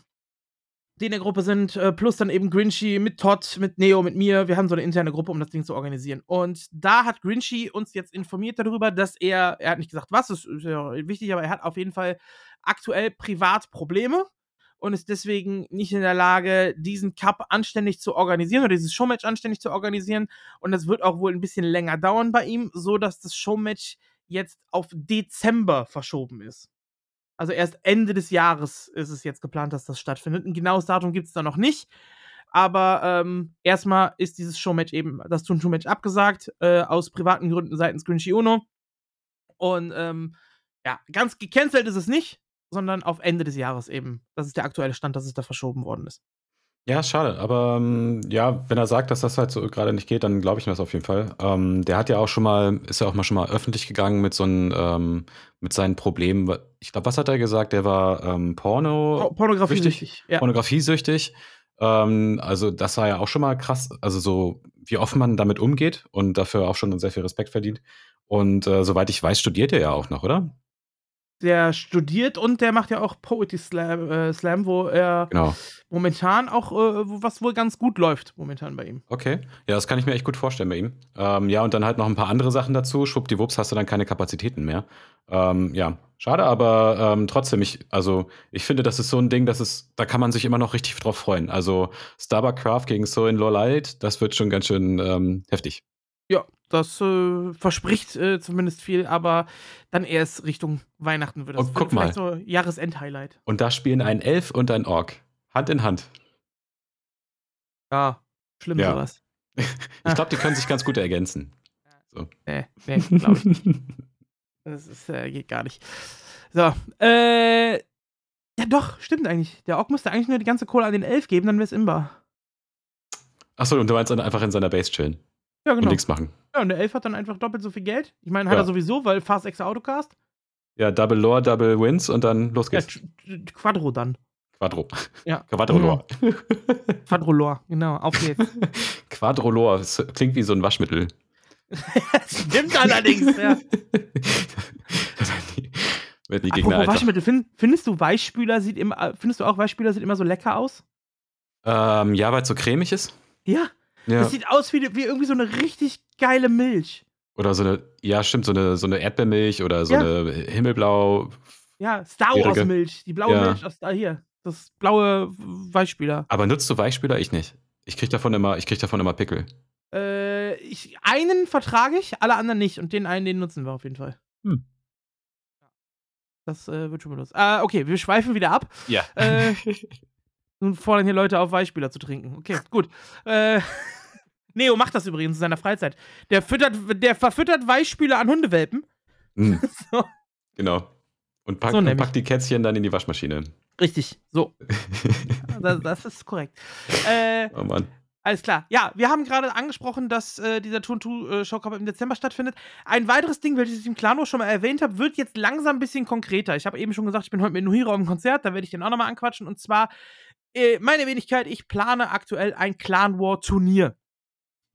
die in der Gruppe sind, äh, plus dann eben Grinchy mit Todd, mit Neo, mit mir. Wir haben so eine interne Gruppe, um das Ding zu organisieren. Und da hat Grinchy uns jetzt informiert darüber, dass er, er hat nicht gesagt, was, ist ja wichtig, aber er hat auf jeden Fall aktuell privat Probleme und ist deswegen nicht in der Lage, diesen Cup anständig zu organisieren oder dieses Showmatch anständig zu organisieren. Und das wird auch wohl ein bisschen länger dauern bei ihm, so dass das Showmatch jetzt auf Dezember verschoben ist. Also erst Ende des Jahres ist es jetzt geplant, dass das stattfindet. Ein genaues Datum gibt es da noch nicht. Aber ähm, erstmal ist dieses Showmatch eben, das Tun-Show-Match abgesagt, äh, aus privaten Gründen seitens Grinchy Uno. Und ähm, ja, ganz gecancelt ist es nicht sondern auf Ende des Jahres eben. Das ist der aktuelle Stand, dass es da verschoben worden ist. Ja, schade. Aber ähm, ja, wenn er sagt, dass das halt so gerade nicht geht, dann glaube ich mir das auf jeden Fall. Ähm, der hat ja auch schon mal, ist ja auch mal schon mal öffentlich gegangen mit so einem, ähm, mit seinen Problemen. Ich glaube, was hat er gesagt? Der war ähm, Porno. Pornografiesüchtig. Ja. Pornografiesüchtig. Ähm, also, das war ja auch schon mal krass. Also, so, wie offen man damit umgeht und dafür auch schon sehr viel Respekt verdient. Und äh, soweit ich weiß, studiert er ja auch noch, oder? Der studiert und der macht ja auch Poetry Slam, äh, Slam wo er genau. momentan auch, äh, was wohl ganz gut läuft, momentan bei ihm. Okay, ja, das kann ich mir echt gut vorstellen bei ihm. Ähm, ja, und dann halt noch ein paar andere Sachen dazu. Schwuppdiwupps hast du dann keine Kapazitäten mehr. Ähm, ja, schade, aber ähm, trotzdem, ich, also ich finde, das ist so ein Ding, das ist, da kann man sich immer noch richtig drauf freuen. Also Starbuck Craft gegen So in Lolite, das wird schon ganz schön ähm, heftig. Ja, das äh, verspricht äh, zumindest viel, aber dann erst Richtung Weihnachten wird das oh, guck mal. so Jahresend-Highlight. Und da spielen ein Elf und ein Ork. Hand in Hand. Ja, schlimm ja. sowas. [LAUGHS] ich glaube, die können sich ganz gut ergänzen. So. Nee, nee, glaube ich nicht. Das ist, äh, geht gar nicht. So, äh, ja doch, stimmt eigentlich. Der Ork müsste eigentlich nur die ganze Kohle an den Elf geben, dann wäre es imbar. Achso, und du meinst dann einfach in seiner Base chillen. Ja, genau. Und nichts machen. Ja, und der Elf hat dann einfach doppelt so viel Geld. Ich meine, hat ja. er sowieso, weil Fast Extra Autocast. Ja, Double Lore, Double Wins und dann los geht's. Ja, Quadro dann. Quadro. Ja. [LAUGHS] Quadrolor. Mhm. Quadrolor, genau, auf geht's. [LAUGHS] Quadrolor, das klingt wie so ein Waschmittel. [LAUGHS] Stimmt allerdings, ja. Wenn die Gegner Apropos Waschmittel, find, findest du Weichspüler sieht immer, findest du auch Weichspüler sieht immer so lecker aus? Ähm, ja, weil es so cremig ist. Ja. Ja. Das sieht aus wie, wie irgendwie so eine richtig geile Milch. Oder so eine, ja, stimmt, so eine, so eine Erdbeermilch oder so Ja. eine Himmelblau. Ja, Star. Wars Milch. Die blaue Ja. Milch aus da hier. Das blaue Weichspüler. Aber nutzt du Weichspüler? Ich nicht. Ich krieg davon immer, ich krieg davon immer Pickel. Äh, ich, einen vertrage ich, alle anderen nicht. Und den einen, den nutzen wir auf jeden Fall. Hm. Das äh, wird schon benutzt. Äh, okay, wir schweifen wieder ab. Ja. Äh, [LAUGHS] Nun fordern hier Leute auf, Weichspüler zu trinken. Okay, gut. Äh, [LAUGHS] Neo macht das übrigens in seiner Freizeit. Der, füttert, der verfüttert Weichspüler an Hundewelpen. Hm, [LAUGHS] So, genau. Und packt, So und packt die Kätzchen dann in die Waschmaschine. richtig, so. [LAUGHS] Das, das ist korrekt. Äh, oh Mann. Alles klar. Ja, wir haben gerade angesprochen, dass äh, dieser Tour 2 Show Cup im Dezember stattfindet. Ein weiteres Ding, welches ich im Klano schon mal erwähnt habe, wird jetzt langsam ein bisschen konkreter. Ich habe eben schon gesagt, ich bin heute mit Nuhiro am Konzert, da werde ich den auch nochmal anquatschen. Und zwar, äh, meine Wenigkeit, ich plane aktuell ein Clan War Turnier.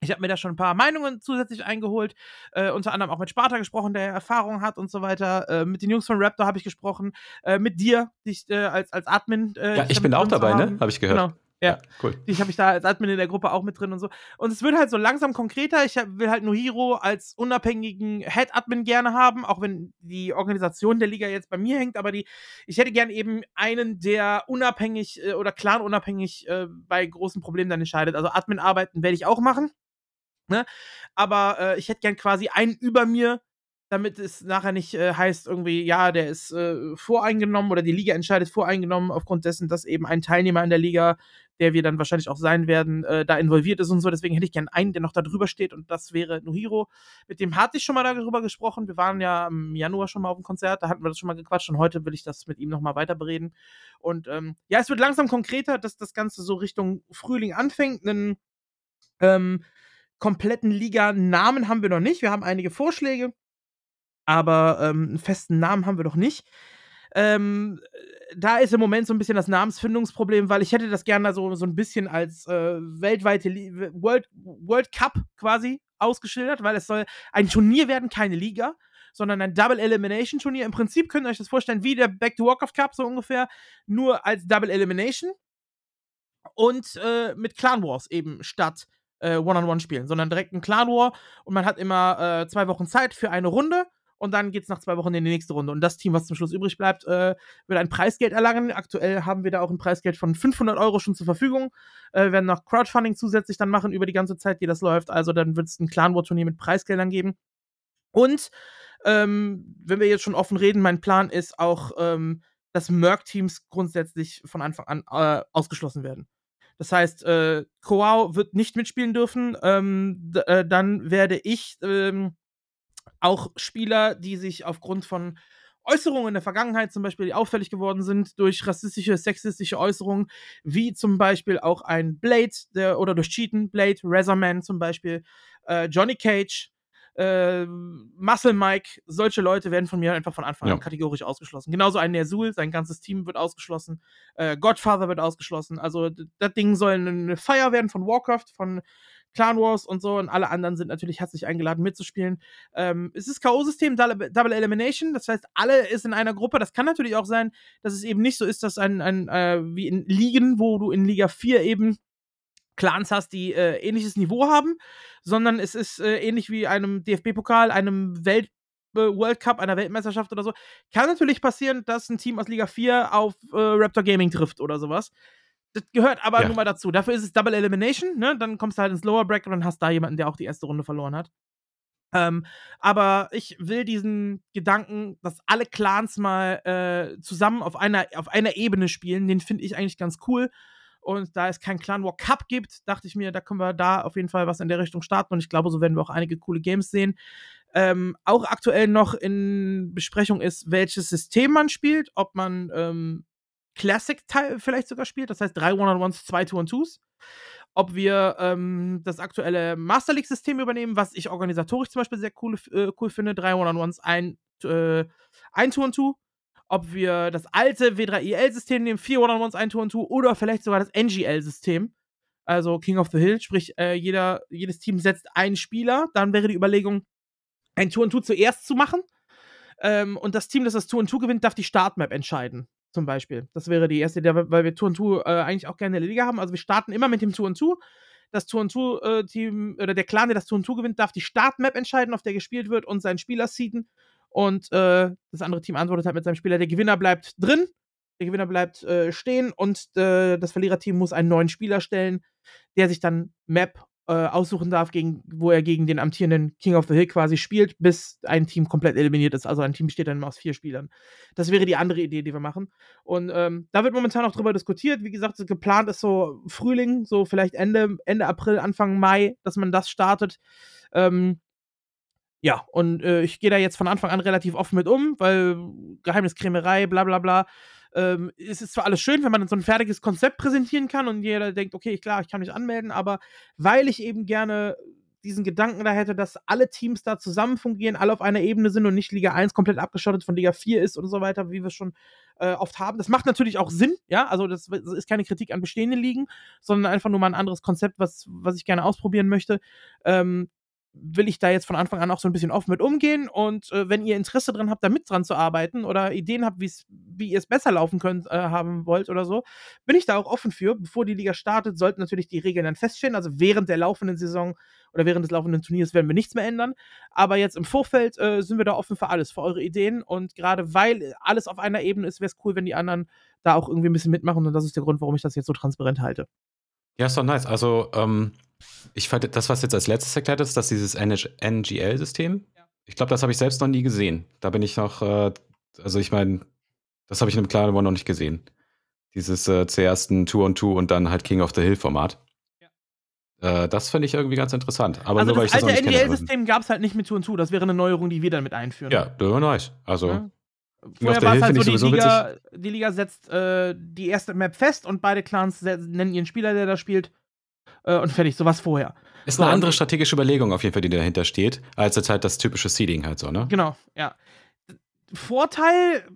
Ich habe mir da schon ein paar Meinungen zusätzlich eingeholt, äh, unter anderem auch mit Sparta gesprochen, der Erfahrung hat und so weiter. Äh, mit den Jungs von Raptor habe ich gesprochen, äh, mit dir, dich äh, als, als Admin. Äh, Ja, ich bin auch dabei, ne? haben. Habe ich gehört. Genau. Ja. cool. Dich habe ich da als Admin in der Gruppe auch mit drin und so. Und es wird halt so langsam konkreter. Ich will halt Nuhiro als unabhängigen Head-Admin gerne haben, auch wenn die Organisation der Liga jetzt bei mir hängt. Aber die, ich hätte gern eben einen, der unabhängig äh, oder clan-unabhängig äh, bei großen Problemen dann entscheidet. Also Admin-Arbeiten werde ich auch machen. Ne? Aber äh, ich hätte gern quasi einen über mir, damit es nachher nicht äh, heißt, irgendwie, ja, der ist äh, voreingenommen oder die Liga entscheidet voreingenommen, aufgrund dessen, dass eben ein Teilnehmer in der Liga, der wir dann wahrscheinlich auch sein werden, äh, da involviert ist und so. Deswegen hätte ich gern einen, der noch da drüber steht und das wäre Nuhiro. Mit dem hatte ich schon mal darüber gesprochen. Wir waren ja im Januar schon mal auf dem Konzert, da hatten wir das schon mal gequatscht und heute will ich das mit ihm nochmal weiter bereden. Und ähm, ja, es wird langsam konkreter, dass das Ganze so Richtung Frühling anfängt. Einen ähm, kompletten Liga-Namen haben wir noch nicht. Wir haben einige Vorschläge, aber ähm, einen festen Namen haben wir noch nicht. Ähm, da ist im Moment so ein bisschen das Namensfindungsproblem, weil ich hätte das gerne so, so ein bisschen als äh, weltweite Li World, World Cup quasi ausgeschildert, weil es soll ein Turnier werden, keine Liga, sondern ein Double Elimination Turnier. Im Prinzip könnt ihr euch das vorstellen wie der Back to Warcraft Cup so ungefähr, nur als Double Elimination und äh, mit Clan Wars eben statt äh, One-on-One-Spielen, sondern direkt ein Clan War und man hat immer äh, zwei Wochen Zeit für eine Runde und dann geht es nach zwei Wochen in die nächste Runde. Und das Team, was zum Schluss übrig bleibt, äh, wird ein Preisgeld erlangen. Aktuell haben wir da auch ein Preisgeld von 500 Euro schon zur Verfügung. Äh, wir werden noch Crowdfunding zusätzlich dann machen über die ganze Zeit, die das läuft. Also dann wird es ein Clan War Turnier mit Preisgeldern geben. Und ähm, wenn wir jetzt schon offen reden, mein Plan ist auch, ähm, dass Merc-Teams grundsätzlich von Anfang an äh, ausgeschlossen werden. Das heißt, äh, Koao wird nicht mitspielen dürfen. Ähm, äh, dann werde ich ähm, auch Spieler, die sich aufgrund von Äußerungen in der Vergangenheit zum Beispiel die auffällig geworden sind durch rassistische, sexistische Äußerungen, wie zum Beispiel auch ein Blade der, oder durch Cheaten, Blade, Razorman zum Beispiel, äh, Johnny Cage, äh, Muscle Mike, solche Leute werden von mir einfach von Anfang Ja. an kategorisch ausgeschlossen. Genauso ein Nersul, sein ganzes Team wird ausgeschlossen. Äh, Godfather wird ausgeschlossen. Also das Ding soll eine Feier werden von Warcraft, von Clan Wars und so. Und alle anderen sind natürlich herzlich eingeladen mitzuspielen. Ähm, es ist K.O.-System, Double Elimination. Das heißt, alle ist in einer Gruppe. Das kann natürlich auch sein, dass es eben nicht so ist, dass ein, ein äh, wie in Ligen, wo du in Liga 4 eben Clans hast, die äh, ähnliches Niveau haben, sondern es ist äh, ähnlich wie einem DFB-Pokal, einem Welt äh, World Cup, einer Weltmeisterschaft oder so. Kann natürlich passieren, dass ein Team aus Liga 4 auf äh, Raptor Gaming trifft oder sowas. Das gehört aber Ja. nun mal dazu. Dafür ist es Double Elimination, ne? Dann kommst du halt ins Lower Bracket und hast da jemanden, der auch die erste Runde verloren hat. Ähm, aber ich will diesen Gedanken, dass alle Clans mal äh, zusammen auf einer, auf einer Ebene spielen, den finde ich eigentlich ganz cool. Und da es keinen Clan War Cup gibt, dachte ich mir, da können wir da auf jeden Fall was in der Richtung starten. Und ich glaube, so werden wir auch einige coole Games sehen. Ähm, auch aktuell noch in Besprechung ist, welches System man spielt. Ob man ähm, Classic-Teil vielleicht sogar spielt, das heißt drei One-on-Ones, zwei Two-on-Twos. Ob wir ähm, das aktuelle Master League-System übernehmen, was ich organisatorisch zum Beispiel sehr cool, äh, cool finde. Drei One-on-Ones, ein, äh, ein Two-on-Two ob wir das alte W3IL-System nehmen, vier One-on-Ones, ein Two-on-Two oder vielleicht sogar das NGL-System. Also King of the Hill, sprich, äh, jeder, jedes Team setzt einen Spieler. Dann wäre die Überlegung, ein Two-on-Two zuerst zu machen. Ähm, und das Team, das das Two-on-Two gewinnt, darf die Startmap entscheiden. Zum Beispiel. Das wäre die erste weil wir Two-on-Two äh, eigentlich auch gerne in der Liga haben. Also wir starten immer mit dem Two-on-Two. das Tour-and-Tour-Team oder der Clan, der das Tour-and-Tour gewinnt, darf die Startmap entscheiden, auf der gespielt wird und seinen Spieler seeden. Und äh, das andere Team antwortet halt mit seinem Spieler. Der Gewinner bleibt drin, der Gewinner bleibt äh, stehen und äh, das Verliererteam muss einen neuen Spieler stellen, der sich dann Map äh, aussuchen darf, gegen, wo er gegen den amtierenden King of the Hill quasi spielt, bis ein Team komplett eliminiert ist. Also ein Team besteht dann immer aus vier Spielern. Das wäre die andere Idee, die wir machen. Und ähm, da wird momentan auch drüber diskutiert. Wie gesagt, geplant ist so Frühling, so vielleicht Ende, Ende April, Anfang Mai, dass man das startet. Ähm, ja, und äh, ich gehe da jetzt von Anfang an relativ offen mit um, weil Geheimniskrämerei, bla bla bla ähm, es ist zwar alles schön, wenn man so ein fertiges Konzept präsentieren kann und jeder denkt, okay, klar, ich kann mich anmelden, aber weil ich eben gerne diesen Gedanken da hätte, dass alle Teams da zusammen fungieren, alle auf einer Ebene sind und nicht Liga 1 komplett abgeschottet von Liga 4 ist und so weiter, wie wir schon äh, oft haben. Das macht natürlich auch Sinn, ja, also das, das, ist keine Kritik an bestehenden Ligen, sondern einfach nur mal ein anderes Konzept, was, was ich gerne ausprobieren möchte. Ähm, will ich da jetzt von Anfang an auch so ein bisschen offen mit umgehen. Und äh, wenn ihr Interesse dran habt, da mit dran zu arbeiten oder Ideen habt, wie ihr es besser laufen könnt, äh, haben wollt oder so, bin ich da auch offen für. Bevor die Liga startet, sollten natürlich die Regeln dann feststehen. Also während der laufenden Saison oder während des laufenden Turniers werden wir nichts mehr ändern. Aber jetzt im Vorfeld äh, sind wir da offen für alles, für eure Ideen. Und gerade weil alles auf einer Ebene ist, wäre es cool, wenn die anderen da auch irgendwie ein bisschen mitmachen. Und das ist der Grund, warum ich das jetzt so transparent halte. Ja, ist doch nice. Also, ähm, ich fand das, was jetzt als letztes erklärt ist, dass dieses NGL-System, ja. ich glaube, das habe ich selbst noch nie gesehen. Da bin ich noch, äh, also ich meine, das habe ich in einem Clan noch nicht gesehen. Dieses äh, zuerst ein Two-on-Two und dann halt King of the Hill-Format. Ja. Äh, das finde ich irgendwie ganz interessant. Aber also nur, weil das ich das alte NGL-System gab es halt nicht mit Two-on-Two. Das wäre eine Neuerung, die wir dann mit einführen. Ja, nice. Also. Ja. Vorher war es halt so, die Liga, die Liga setzt äh, die erste Map fest und beide Clans nennen ihren Spieler, der da spielt äh, und fertig, sowas vorher. Ist eine andere strategische Überlegung auf jeden Fall, die dahinter steht, als jetzt halt das typische Seeding halt so, ne? Genau, ja. Vorteil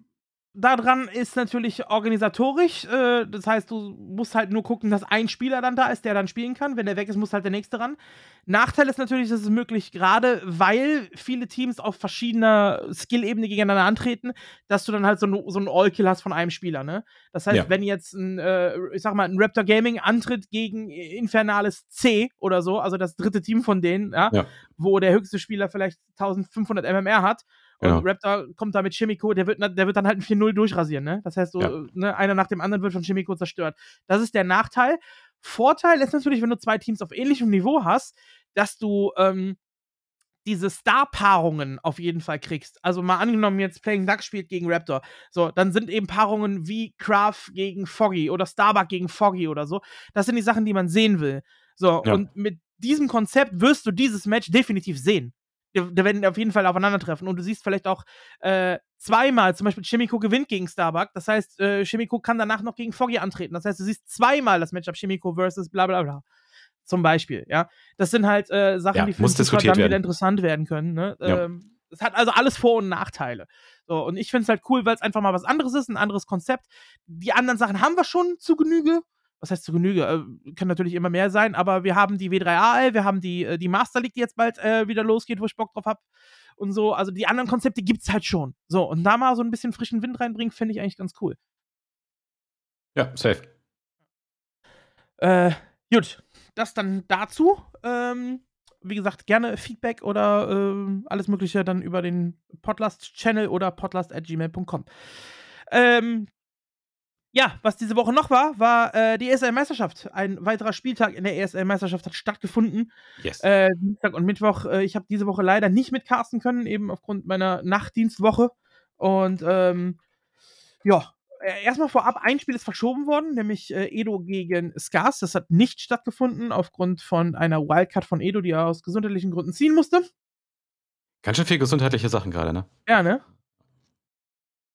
daran ist natürlich organisatorisch. Äh, das heißt, du musst halt nur gucken, dass ein Spieler dann da ist, der dann spielen kann. Wenn der weg ist, muss halt der nächste ran. Nachteil ist natürlich, dass es möglich, gerade weil viele Teams auf verschiedener Skill-Ebene gegeneinander antreten, dass du dann halt so, ein, so einen All-Kill hast von einem Spieler, ne? Das heißt, ja. wenn jetzt ein, äh, ich sag mal, ein Raptor Gaming antritt gegen Infernales C oder so, also das dritte Team von denen, ja, ja. wo der höchste Spieler vielleicht 1500 MMR hat und ja. Raptor kommt da mit Chemico, der wird, der wird dann halt ein 4-0 durchrasieren, ne? Das heißt, so, ja. ne, einer nach dem anderen wird von Chemico zerstört. Das ist der Nachteil. Vorteil ist natürlich, wenn du zwei Teams auf ähnlichem Niveau hast, dass du ähm, diese Star-Paarungen auf jeden Fall kriegst. Also mal angenommen, jetzt Playing Duck spielt gegen Raptor. So, dann sind eben Paarungen wie Craft gegen Foggy oder Starbuck gegen Foggy oder so. Das sind die Sachen, die man sehen will. So, ja. und mit diesem Konzept wirst du dieses Match definitiv sehen da werden auf jeden Fall aufeinandertreffen. Und du siehst vielleicht auch äh, zweimal, zum Beispiel Chimico gewinnt gegen Starbuck. Das heißt, äh, Chimico kann danach noch gegen Foggy antreten. Das heißt, du siehst zweimal das Matchup Chimico versus bla bla bla. Zum Beispiel, ja. Das sind halt äh, Sachen, ja, die für uns dann werden. wieder interessant werden können. Ne? Ja. Ähm, es hat also alles Vor- und Nachteile. So, und ich finde es halt cool, weil es einfach mal was anderes ist, ein anderes Konzept. Die anderen Sachen haben wir schon zu Genüge was heißt zu Genüge? Äh, kann natürlich immer mehr sein, aber wir haben die W3AL, wir haben die, äh, die Master League, die jetzt bald äh, wieder losgeht, wo ich Bock drauf habe. Und so, also die anderen Konzepte gibt es halt schon. So, und da mal so ein bisschen frischen Wind reinbringen, finde ich eigentlich ganz cool. Ja, safe. Äh, gut, das dann dazu. Ähm, wie gesagt, gerne Feedback oder äh, alles Mögliche dann über den Podlast-Channel oder podlast.gmail.com. Ähm, ja, was diese Woche noch war, war äh, die ESL-Meisterschaft. Ein weiterer Spieltag in der ESL-Meisterschaft hat stattgefunden. Yes. Äh, Dienstag und Mittwoch. Äh, ich habe diese Woche leider nicht mitcasten können, eben aufgrund meiner Nachtdienstwoche. Und ähm, ja, äh, erstmal vorab, ein Spiel ist verschoben worden, nämlich äh, Edo gegen Skars. Das hat nicht stattgefunden aufgrund von einer Wildcard von Edo, die er aus gesundheitlichen Gründen ziehen musste. Ganz schön viel gesundheitliche Sachen gerade, ne? Ja, ne?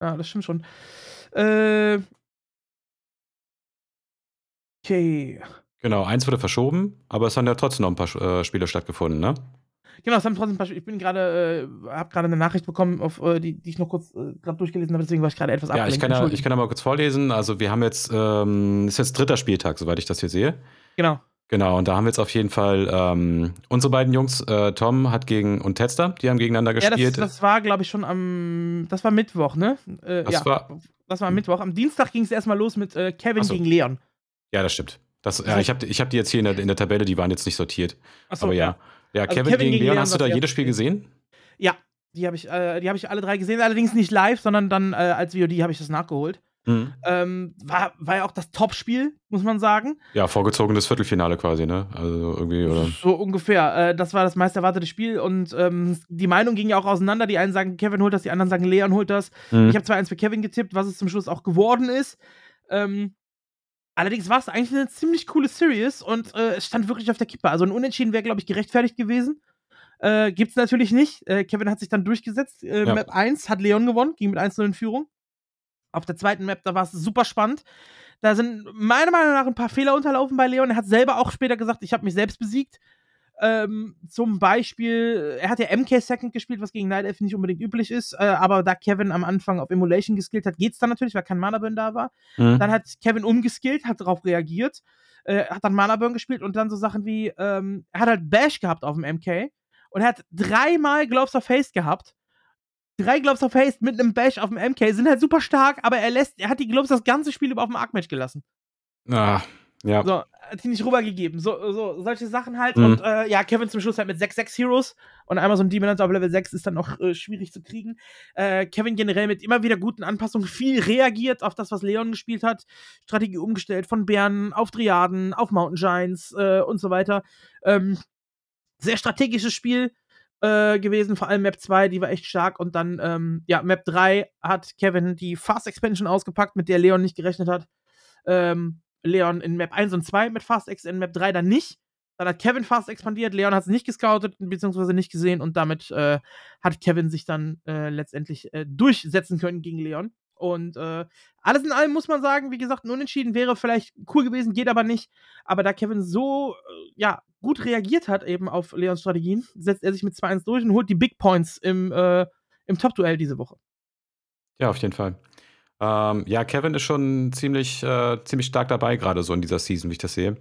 Ja, das stimmt schon. Äh, Okay. Genau, eins wurde verschoben, aber es haben ja trotzdem noch ein paar äh, Spiele stattgefunden, ne? Genau, es haben trotzdem ein paar Spiele. Ich bin gerade, äh, habe gerade eine Nachricht bekommen, auf, äh, die, die ich noch kurz äh, gerade durchgelesen habe, deswegen war ich gerade etwas abgelenkt. Ja, ich kann ja, ich kann ja mal kurz vorlesen. Also wir haben jetzt, ähm, ist jetzt dritter Spieltag, soweit ich das hier sehe. Genau. Genau, und da haben wir jetzt auf jeden Fall ähm, unsere beiden Jungs, äh, Tom hat gegen und Tester, die haben gegeneinander gespielt. Ja, das, das war, glaube ich, schon am, das war Mittwoch, ne? Äh, das ja, war, das war am Mittwoch. Am Dienstag ging es erstmal los mit äh, Kevin so. gegen Leon. Ja, das stimmt. Das, ja, ich habe ich hab die jetzt hier in der, in der Tabelle, die waren jetzt nicht sortiert. Achso, Aber ja. Ja, Also Kevin, Kevin gegen, gegen Leon, hast du da jedes Spiel gesehen? Ja, die habe ich, äh, die hab ich alle drei gesehen, allerdings nicht live, sondern dann äh, als VOD habe ich das nachgeholt. Mhm. Ähm, war, war ja auch das Top-Spiel, muss man sagen. Ja, vorgezogenes Viertelfinale quasi, ne? Also irgendwie, oder? So ungefähr. Äh, das war das meist erwartete Spiel und ähm, die Meinung ging ja auch auseinander. Die einen sagen, Kevin holt das, die anderen sagen, Leon holt das. Mhm. Ich habe zwar eins für Kevin getippt, was es zum Schluss auch geworden ist. Ähm, allerdings war es eigentlich eine ziemlich coole Series und äh, es stand wirklich auf der Kippe. Also ein Unentschieden wäre, glaube ich, gerechtfertigt gewesen. Äh, gibt's natürlich nicht. Äh, Kevin hat sich dann durchgesetzt. Äh, Ja. Map 1 hat Leon gewonnen, ging mit 1 in Führung. Auf der zweiten Map, da war es super spannend. Da sind meiner Meinung nach ein paar Fehler unterlaufen bei Leon. Er hat selber auch später gesagt, ich habe mich selbst besiegt. Ähm, zum Beispiel, er hat ja MK Second gespielt, was gegen Night Elf nicht unbedingt üblich ist. Äh, aber da Kevin am Anfang auf Emulation geskillt hat, geht's dann natürlich, weil kein Mana Burn da war. Mhm. Dann hat Kevin umgeskillt, hat darauf reagiert, äh, hat dann Mana Burn gespielt und dann so Sachen wie, ähm, er hat halt Bash gehabt auf dem MK und er hat dreimal Gloves of Haste gehabt. Drei Gloves of Haste mit einem Bash auf dem MK sind halt super stark, aber er lässt, er hat die Gloves das ganze Spiel über auf dem Arc-Match gelassen. Ah, ja. So, hat die nicht rübergegeben. So, so solche Sachen halt. Mhm. Und äh, ja, Kevin zum Schluss halt mit 6-6 Heroes. Und einmal so ein Demon Hunter auf Level 6 ist dann auch äh, schwierig zu kriegen. Äh, Kevin generell mit immer wieder guten Anpassungen viel reagiert auf das, was Leon gespielt hat. Strategie umgestellt von Bären auf Triaden, auf Mountain Giants äh, und so weiter. Ähm, sehr strategisches Spiel äh, gewesen, vor allem Map 2, die war echt stark. Und dann, ähm, ja, Map 3 hat Kevin die Fast Expansion ausgepackt, mit der Leon nicht gerechnet hat. Ähm, Leon in Map 1 und 2 mit Fast X, in Map 3 dann nicht. Dann hat Kevin Fast expandiert, Leon hat es nicht gescoutet, beziehungsweise nicht gesehen und damit äh, hat Kevin sich dann äh, letztendlich äh, durchsetzen können gegen Leon. Und äh, alles in allem muss man sagen, wie gesagt, ein Unentschieden wäre vielleicht cool gewesen, geht aber nicht. Aber da Kevin so äh, ja, gut reagiert hat eben auf Leons Strategien, setzt er sich mit 2-1 durch und holt die Big Points im, äh, im Top-Duell diese Woche. Ja, auf jeden Fall. Ähm, ja, Kevin ist schon ziemlich, äh, ziemlich stark dabei, gerade so in dieser Season, wie ich das sehe.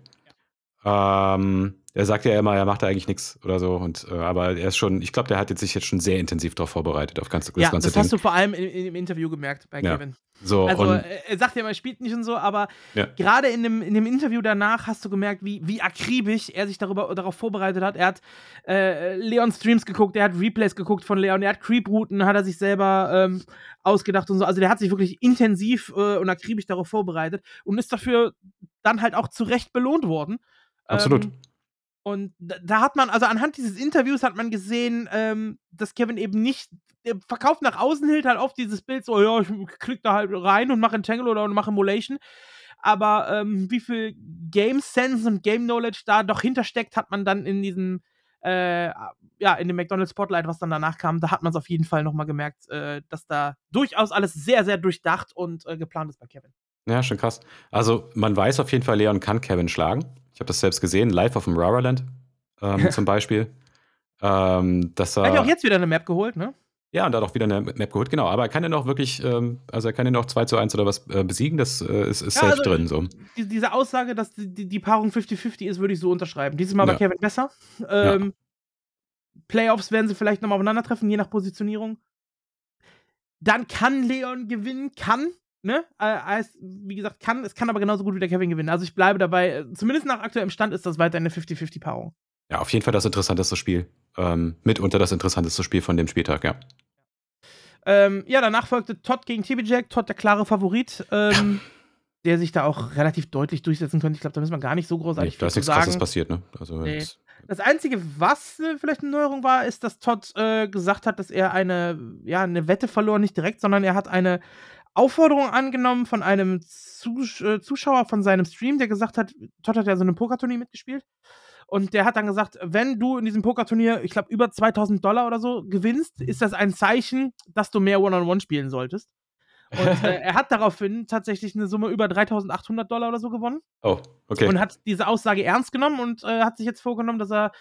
Ähm, er sagt ja immer, er macht da eigentlich nichts oder so. Und, äh, aber er ist schon, ich glaube, der hat jetzt sich jetzt schon sehr intensiv darauf vorbereitet, auf ganz, das ja, ganze das Ding. hast du vor allem im, im Interview gemerkt bei Ja. Kevin. So, Also, äh, er sagt ja immer, er spielt nicht und so, aber Ja. gerade in dem, in dem Interview danach hast du gemerkt, wie, wie akribisch er sich darüber, darauf vorbereitet hat. Er hat äh, Leon Streams geguckt, er hat Replays geguckt von Leon, er hat Creep-Routen, hat er sich selber ähm, ausgedacht und so. Also, der hat sich wirklich intensiv äh, und akribisch darauf vorbereitet und ist dafür dann halt auch zu Recht belohnt worden. absolut. Ähm, und da, hat man, also anhand dieses Interviews hat man gesehen, ähm, dass Kevin eben nicht, verkauft nach außen hält halt oft dieses Bild so, ja, ich klick da halt rein und mache Entangle oder mache Emulation. Aber ähm, wie viel Game Sense und Game Knowledge da doch hintersteckt, hat man dann in diesem, äh, ja, in dem McDonald's Spotlight, was dann danach kam, da hat man es auf jeden Fall nochmal gemerkt, äh, dass da durchaus alles sehr, sehr durchdacht und äh, geplant ist bei Kevin. Ja, schon krass. Also, man weiß auf jeden Fall, Leon kann Kevin schlagen. Ich habe das selbst gesehen, live auf dem Raraland ähm, [LAUGHS] zum Beispiel. Ähm, dass Er hat ja auch jetzt wieder eine Map geholt, ne? ja, und da hat auch wieder eine Map geholt, genau. Aber er kann ihn auch wirklich, ähm, also er kann ihn auch 2 zu 1 oder was äh, besiegen, das äh, ist, ist Ja, safe also, drin. So. die, diese Aussage, dass die, die, Paarung 50-50 ist, würde ich so unterschreiben. Dieses Mal bei Ja. Kevin besser. Ähm, Playoffs werden sie vielleicht nochmal aufeinandertreffen, je nach Positionierung. Dann kann Leon gewinnen, kann, ne? Äh, heißt, wie gesagt, kann, es kann aber genauso gut wie der Kevin gewinnen. Also ich bleibe dabei, zumindest nach aktuellem Stand ist das weiter eine 50-50-Paarung. Ja, auf jeden Fall das interessanteste Spiel. Ähm, mitunter das interessanteste Spiel von dem Spieltag, ja. Ähm, ja, danach folgte Todd gegen TB Jack, Todd der klare Favorit, ähm, der sich da auch relativ deutlich durchsetzen könnte. Ich glaube, da müssen wir gar nicht so Nee, großartig da ist nichts sagen. krasses passiert, ne? Also, Nee. Das Einzige, was äh, vielleicht eine Neuerung war, ist, dass Todd äh, gesagt hat, dass er eine, ja, eine Wette verlor, nicht direkt, sondern er hat eine Aufforderung angenommen von einem Zus äh, Zuschauer von seinem Stream, der gesagt hat, Todd hat ja so einem Pokerturnier mitgespielt. Und der hat dann gesagt, wenn du in diesem Pokerturnier, ich glaube, über 2000 Dollar oder so gewinnst, ist das ein Zeichen, dass du mehr One-on-One spielen solltest. Und äh, [LAUGHS] er hat daraufhin tatsächlich eine Summe über 3800 Dollar oder so gewonnen Oh, okay. und hat diese Aussage ernst genommen und äh, hat sich jetzt vorgenommen, dass er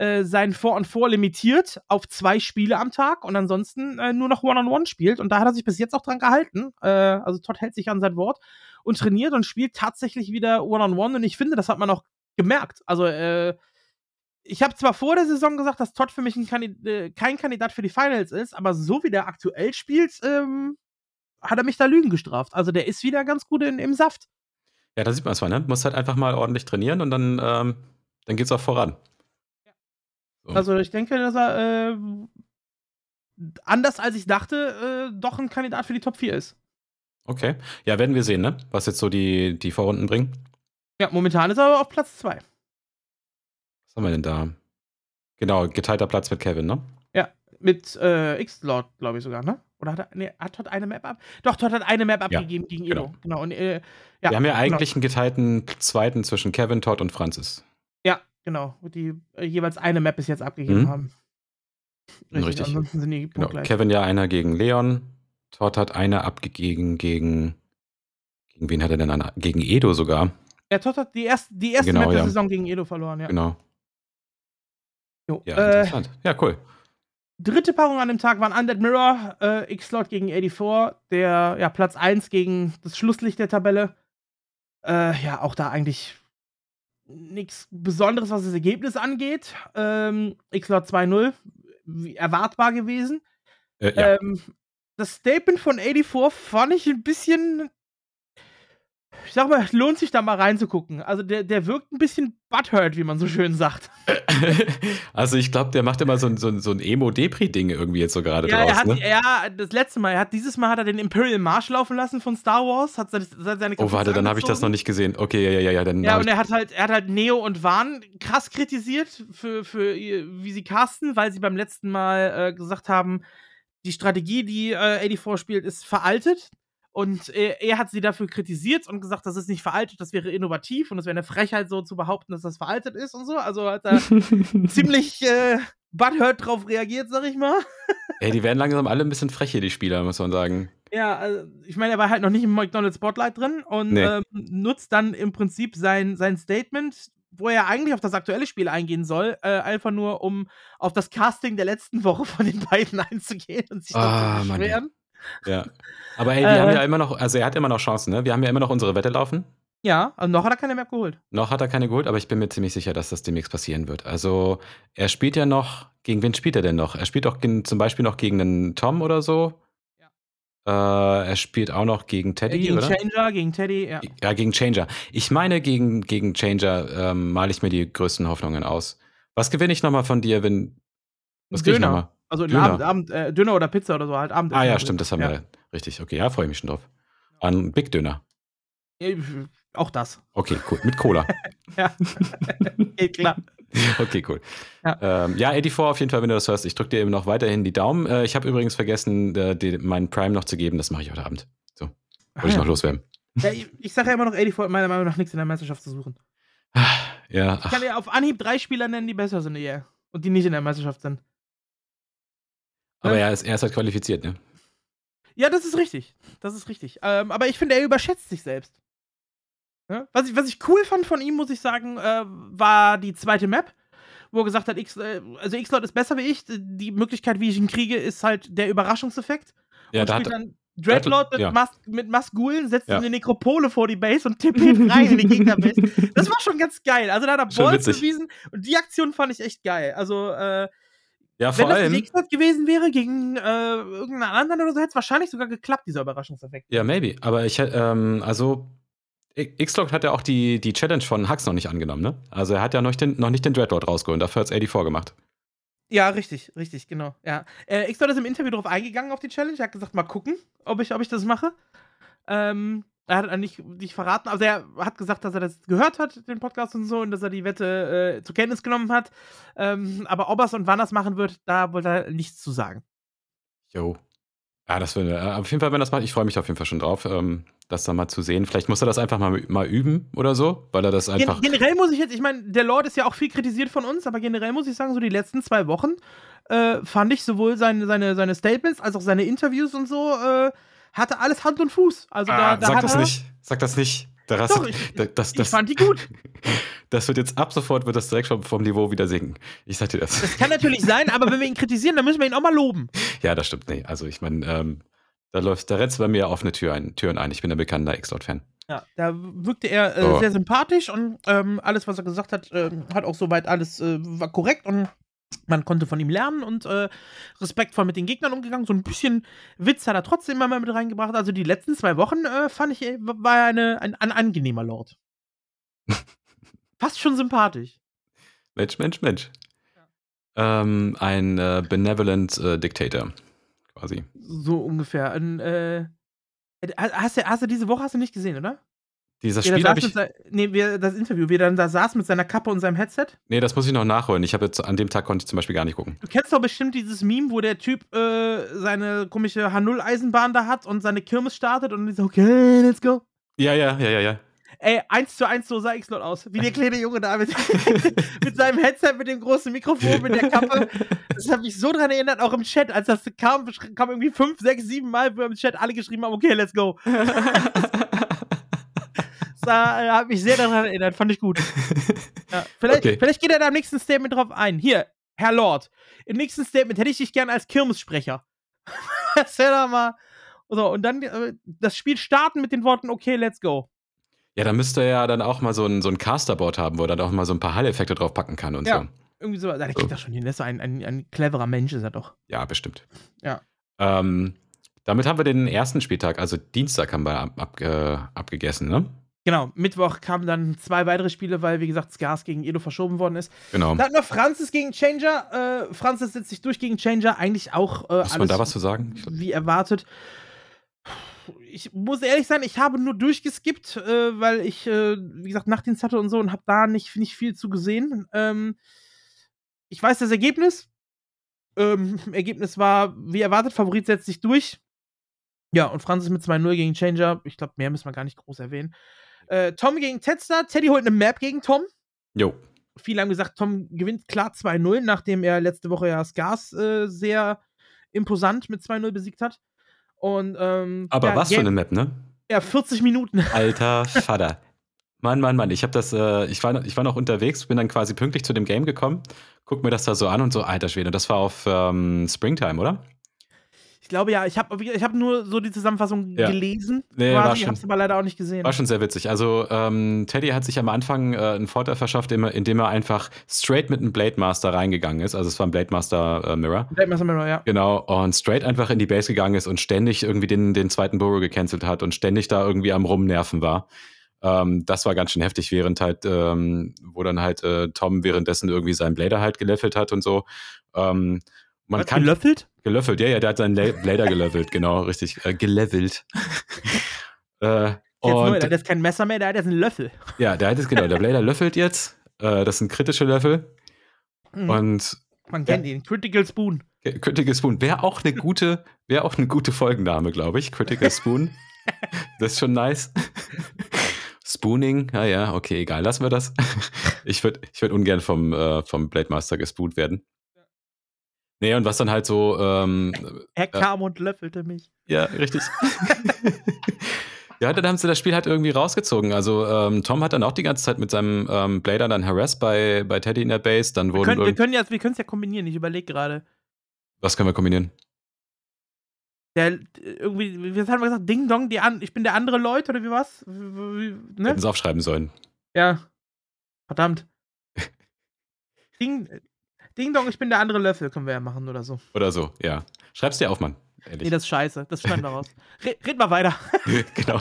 äh, sein Vor und Vor limitiert auf zwei Spiele am Tag und ansonsten äh, nur noch One-on-One spielt. Und da hat er sich bis jetzt auch dran gehalten. Äh, also Todd hält sich an sein Wort und trainiert und spielt tatsächlich wieder One-on-One. Und ich finde, das hat man auch gemerkt. Also, äh, ich habe zwar vor der Saison gesagt, dass Todd für mich Kandid äh, kein Kandidat für die Finals ist, aber so wie der aktuell spielt, ähm, hat er mich da Lügen gestraft. Also der ist wieder ganz gut in, im Saft. Ja, da sieht man es mal, ne? Muss halt einfach mal ordentlich trainieren und dann, ähm, dann geht's auch voran. So. Also ich denke, dass er äh, anders als ich dachte, äh, doch ein Kandidat für die Top 4 ist. Okay. Ja, werden wir sehen, ne? Was jetzt so die, die Vorrunden bringen. Ja, momentan ist er aber auf Platz 2. Was haben wir denn da? Genau, geteilter Platz mit Kevin, ne? Ja, mit äh, X-Lord, glaube ich sogar, ne? Oder hat er, nee, hat Todd eine Map ab? Doch, Todd hat eine Map abgegeben ja, gegen Edo. Genau. genau. Und, äh, ja, wir haben ja genau. eigentlich einen geteilten zweiten zwischen Kevin, Todd und Francis. Genau. Die äh, jeweils eine Map bis jetzt abgegeben mhm. haben. Richtig. Richtig. Ansonsten sind die genau. Kevin ja einer gegen Leon. Todd hat eine abgegeben gegen. Gegen wen hat er denn eine? Gegen Edo sogar. Ja, Todd hat die erste, die erste genau, Map der ja. Saison gegen Edo verloren, ja. Genau. Jo. Ja, äh, interessant. Ja, cool. Dritte Paarung an dem Tag waren Undead Mirror, äh, X-Slot gegen 84, der ja, Platz 1 gegen das Schlusslicht der Tabelle. Äh, ja, auch da eigentlich nichts Besonderes, was das Ergebnis angeht. Ähm, X-Slot 2-0, erwartbar gewesen. Äh, ja. ähm, das Statement von 84 fand ich ein bisschen ich sag mal, lohnt sich da mal reinzugucken. Also der, der wirkt ein bisschen butthurt, wie man so schön sagt. [LAUGHS] Also ich glaube, der macht immer so ein, so ein, so ein Emo-Depri-Ding irgendwie jetzt so gerade ja, draus. Hat, ne? Ja, das letzte Mal. Er hat, dieses Mal hat er den Imperial March laufen lassen von Star Wars. Hat seine, seine oh, warte, dann habe ich das noch nicht gesehen. Okay, ja, ja, ja. Dann ja, und er hat halt, er hat halt Neo und Van krass kritisiert für, für wie sie casten, weil sie beim letzten Mal äh, gesagt haben, die Strategie, die äh, 84 spielt, ist veraltet. Und er, er, hat sie dafür kritisiert und gesagt, das ist nicht veraltet, das wäre innovativ und es wäre eine Frechheit, so zu behaupten, dass das veraltet ist und so. Also hat er [LAUGHS] ziemlich äh, butthurt drauf reagiert, sag ich mal. Ey, die werden langsam alle ein bisschen frech hier, die Spieler, muss man sagen. Ja, also ich meine, er war halt noch nicht im McDonald's Spotlight drin und nee. ähm, nutzt dann im Prinzip sein, sein Statement, wo er eigentlich auf das aktuelle Spiel eingehen soll, äh, einfach nur, um auf das Casting der letzten Woche von den beiden [LAUGHS] einzugehen und sich ah, zu beschweren. Ja. Aber hey, wir äh, haben ja immer noch, also er hat immer noch Chancen, ne? Wir haben ja immer noch unsere Wette laufen. Ja, also noch hat er keine Map geholt. Noch hat er keine geholt, aber ich bin mir ziemlich sicher, dass das demnächst passieren wird. Also, er spielt ja noch, gegen wen spielt er denn noch? Er spielt auch zum Beispiel noch gegen einen Tom oder so. Ja. Äh, er spielt auch noch gegen Teddy, ja, gegen oder? Changer, gegen Teddy, ja. Ja, gegen Changer. Ich meine, gegen, gegen Changer ähm, male ich mir die größten Hoffnungen aus. Was gewinne ich nochmal von dir, wenn. Was kriege ich nochmal? Also Döner. Abend, Abend äh, Döner oder Pizza oder so, halt Abend. Ah ja, stimmt, das haben ja. wir. Richtig, okay, ja, freue ich mich schon drauf. An Big Döner. Auch das. Okay, cool. Mit Cola. [LAUGHS] ja. Geht klar. [LAUGHS] Okay, cool. Ja. Ähm, ja, 84 auf jeden Fall, wenn du das hörst. Ich drücke dir eben noch weiterhin die Daumen. Äh, ich habe übrigens vergessen, äh, die, meinen Prime noch zu geben. Das mache ich heute Abend. So. Wollte ah, ich noch loswerden. Ja, ich, ich sage ja immer noch, 84 hat meiner Meinung nach nichts in der Meisterschaft zu suchen. Ja. Ich kann dir auf Anhieb drei Spieler nennen, die besser sind eher. Und die nicht in der Meisterschaft sind. Aber ja. er, ist, er ist halt qualifiziert, ne? Ja, das ist richtig. Das ist richtig. Ähm, aber ich finde, er überschätzt sich selbst. Ja? Was, ich, was ich cool fand von ihm, muss ich sagen, äh, war die zweite Map, wo er gesagt hat, X, äh, also X-Lord ist besser wie ich. Die Möglichkeit, wie ich ihn kriege, ist halt der Überraschungseffekt. Ja, und da hat dann Dreadlord mit, ja. Mas mit Maskulen setzt ja. eine Nekropole vor die Base und tippt rein in die Gegnerbase. [LAUGHS] Das war schon ganz geil. Also da hat er Balls bewiesen und die Aktion fand ich echt geil. Also äh, ja, vor Wenn allem. Wenn das gewesen wäre gegen äh, irgendeinen anderen oder so, hätte es wahrscheinlich sogar geklappt, dieser Überraschungseffekt. Ja, maybe. Aber ich hätte, ähm, also, X-Log hat ja auch die, die Challenge von Hux noch nicht angenommen, ne? Also, er hat ja noch, den, noch nicht den Dreadlord rausgeholt, dafür hat es 84 gemacht. Ja, richtig, richtig, genau. Ja. Äh, X-Lord ist im Interview darauf eingegangen auf die Challenge. Er hat gesagt, mal gucken, ob ich, ob ich das mache. Ähm, er hat nicht, nicht verraten, also er hat gesagt, dass er das gehört hat, den Podcast und so, und dass er die Wette äh, zur Kenntnis genommen hat. Ähm, aber ob er es und wann er es machen wird, da wollte er nichts zu sagen. Jo. Ja, das würde, äh, auf jeden Fall, wenn er das macht, ich freue mich auf jeden Fall schon drauf, ähm, das dann mal zu sehen. Vielleicht muss er das einfach mal, mal üben oder so, weil er das einfach. Gen generell muss ich jetzt, ich meine, der Lord ist ja auch viel kritisiert von uns, aber generell muss ich sagen, so die letzten zwei Wochen äh, fand ich sowohl seine, seine, seine Statements als auch seine Interviews und so äh, hatte alles Hand und Fuß. Also ah, da, da sag das nicht. Sag das nicht. Da Doch, ich, das, das, ich fand die gut. [LAUGHS] Das wird jetzt ab sofort wird das direkt schon vom Niveau wieder sinken. Ich sag dir das. Das kann natürlich sein, aber wenn wir ihn kritisieren, dann müssen wir ihn auch mal loben. [LAUGHS] Ja, das stimmt. Nee, also ich meine, ähm, da läuft, da rennt bei mir offene Tür ein, Türen ein. Ich bin ein bekannter X-Lord-Fan. Ja, da wirkte er äh, oh. sehr sympathisch und ähm, alles, was er gesagt hat, äh, hat auch soweit alles äh, war korrekt und Man konnte von ihm lernen und äh, respektvoll mit den Gegnern umgegangen. So ein bisschen Witz hat er trotzdem immer mal mit reingebracht. Also die letzten zwei Wochen äh, fand ich, äh, war er eine, ein, ein angenehmer Lord. [LAUGHS] Fast schon sympathisch. Mensch, Mensch, Mensch. Ähm, ein äh, benevolent äh, Dictator, quasi. So ungefähr. Ein, äh, hast, du, hast du diese Woche hast du nicht gesehen, oder? Dieses Spiel habe ich. nee, wie er- das Interview, wie er dann da saß mit seiner Kappe und seinem Headset. Nee, das muss ich noch nachholen. Ich habe jetzt an dem Tag konnte ich zum Beispiel gar nicht gucken. Du kennst doch bestimmt dieses Meme, wo der Typ äh, seine komische H0-Eisenbahn da hat und seine Kirmes startet und so, okay, let's go. Ja, ja, ja, ja, ja. Ey, eins zu eins, so sah X-Lot aus. Wie der kleine Junge da mit, [LAUGHS] mit seinem Headset, mit dem großen Mikrofon, mit der Kappe. Das hat mich so dran erinnert, auch im Chat, als das kam, kam irgendwie fünf, sechs, sieben Mal, wo im Chat alle geschrieben haben, okay, let's go. [LAUGHS] Das äh, hat mich sehr daran erinnert, fand ich gut. [LAUGHS] Ja, vielleicht, Okay. vielleicht geht er da im nächsten Statement drauf ein. Hier, Herr Lord, im nächsten Statement hätte ich dich gern als Kirmessprecher. [LAUGHS] das wäre doch mal. So, und dann äh, das Spiel starten mit den Worten, okay, let's go. Ja, da müsste er ja dann auch mal so ein, so ein Casterboard haben, wo er dann auch mal so ein paar Hall-Effekte drauf packen kann und Ja. so. Irgendwie so. Ja, der kriegt das schon hin. Der ist so ein, ein, ein cleverer Mensch, ist er doch. Ja, bestimmt. Ja. Ähm, damit haben wir den ersten Spieltag, also Dienstag haben wir ab, ab, äh, abgegessen, ne? Genau, Mittwoch kamen dann zwei weitere Spiele, weil, wie gesagt, Skars gegen Edo verschoben worden ist. Genau. Da hatten wir Francis gegen Changer. Äh, Francis setzt sich durch gegen Changer. Eigentlich auch äh, Muss man da was zu sagen? Wie erwartet. Ich muss ehrlich sein, ich habe nur durchgeskippt, äh, weil ich, äh, wie gesagt, Nachtdienst hatte und so und habe da nicht, nicht viel zu gesehen. Ähm, ich weiß das Ergebnis. Ähm, [LAUGHS] Ergebnis war, wie erwartet, Favorit setzt sich durch. Ja, und Francis mit 2-0 gegen Changer. Ich glaube, mehr müssen wir gar nicht groß erwähnen. Äh, Tom gegen Tedstar. Teddy holt eine Map gegen Tom. Jo. Viele haben gesagt, Tom gewinnt klar 2-0, nachdem er letzte Woche ja Skars äh, sehr imposant mit 2-0 besiegt hat. Und, ähm, Aber ja, was für Game- eine Map, ne? Ja, 40 Minuten. [LAUGHS] Alter Vater. Mann, Mann, Mann, ich habe das, äh, ich, war, noch- ich war noch unterwegs, bin dann quasi pünktlich zu dem Game gekommen, guck mir das da so an und so, alter Schwede, das war auf ähm, Springtime, oder? Ich glaube ja, ich habe ich hab nur so die Zusammenfassung Ja. gelesen. Nee, war quasi, schon- hab's aber leider auch nicht gesehen. War schon sehr witzig. Also ähm, Teddy hat sich am Anfang äh, einen Vorteil verschafft, indem er, einfach straight mit einem Blade Master reingegangen ist. Also es war ein Blade Master äh, Mirror. Mal so mal, ja. Genau, und straight einfach in die Base gegangen ist und ständig irgendwie den, den zweiten Burrow gecancelt hat und ständig da irgendwie am Rumnerven war. Ähm, das war ganz schön heftig, während halt, ähm, wo dann halt äh, Tom währenddessen irgendwie seinen Blader halt gelevelt hat und so. Ähm, man Was, kann gelöffelt? gelöffelt, ja, ja, der hat seinen Blader gelevelt, genau, richtig, äh, gelevelt. [LAUGHS] äh, und der hat jetzt kein Messer mehr, der hat jetzt einen Löffel. ja, der hat jetzt genau, der Blader löffelt jetzt. Äh, das sind kritische Löffel. Mhm. Und Man kennt ihn. Critical Spoon. Critical Spoon wäre auch eine gute, wäre auch eine gute Folgenname, glaube ich. Critical Spoon. [LAUGHS] das ist schon nice. Spooning, ah ja, okay, egal, lassen wir das. Ich würde ich würd ungern vom, äh, vom Blade Master gespoont werden. Nee, und was dann halt so, ähm, Er Ja. kam und löffelte mich. ja, richtig. [LAUGHS] ja, dann haben sie das Spiel halt irgendwie rausgezogen. Also ähm, Tom hat dann auch die ganze Zeit mit seinem ähm, Blader dann harassed bei, bei Teddy in der Base. Dann Wir wurden können, wir können ja, wir können es ja kombinieren. Ich überlege gerade. was können wir kombinieren? Der irgendwie, wie haben wir gesagt? Ding Dong, die an, ich bin der andere Leute oder wie was? Ne? Hätten sie aufschreiben sollen. Ja. Verdammt. [LAUGHS] Ding, Ding Dong, ich bin der andere Löffel, können wir ja machen oder so. Oder so, ja. Schreib's dir auf, Mann. Ehrlich. Nee, das ist scheiße. Das schneiden wir raus. [LAUGHS] Red, red mal weiter. [LAUGHS] genau.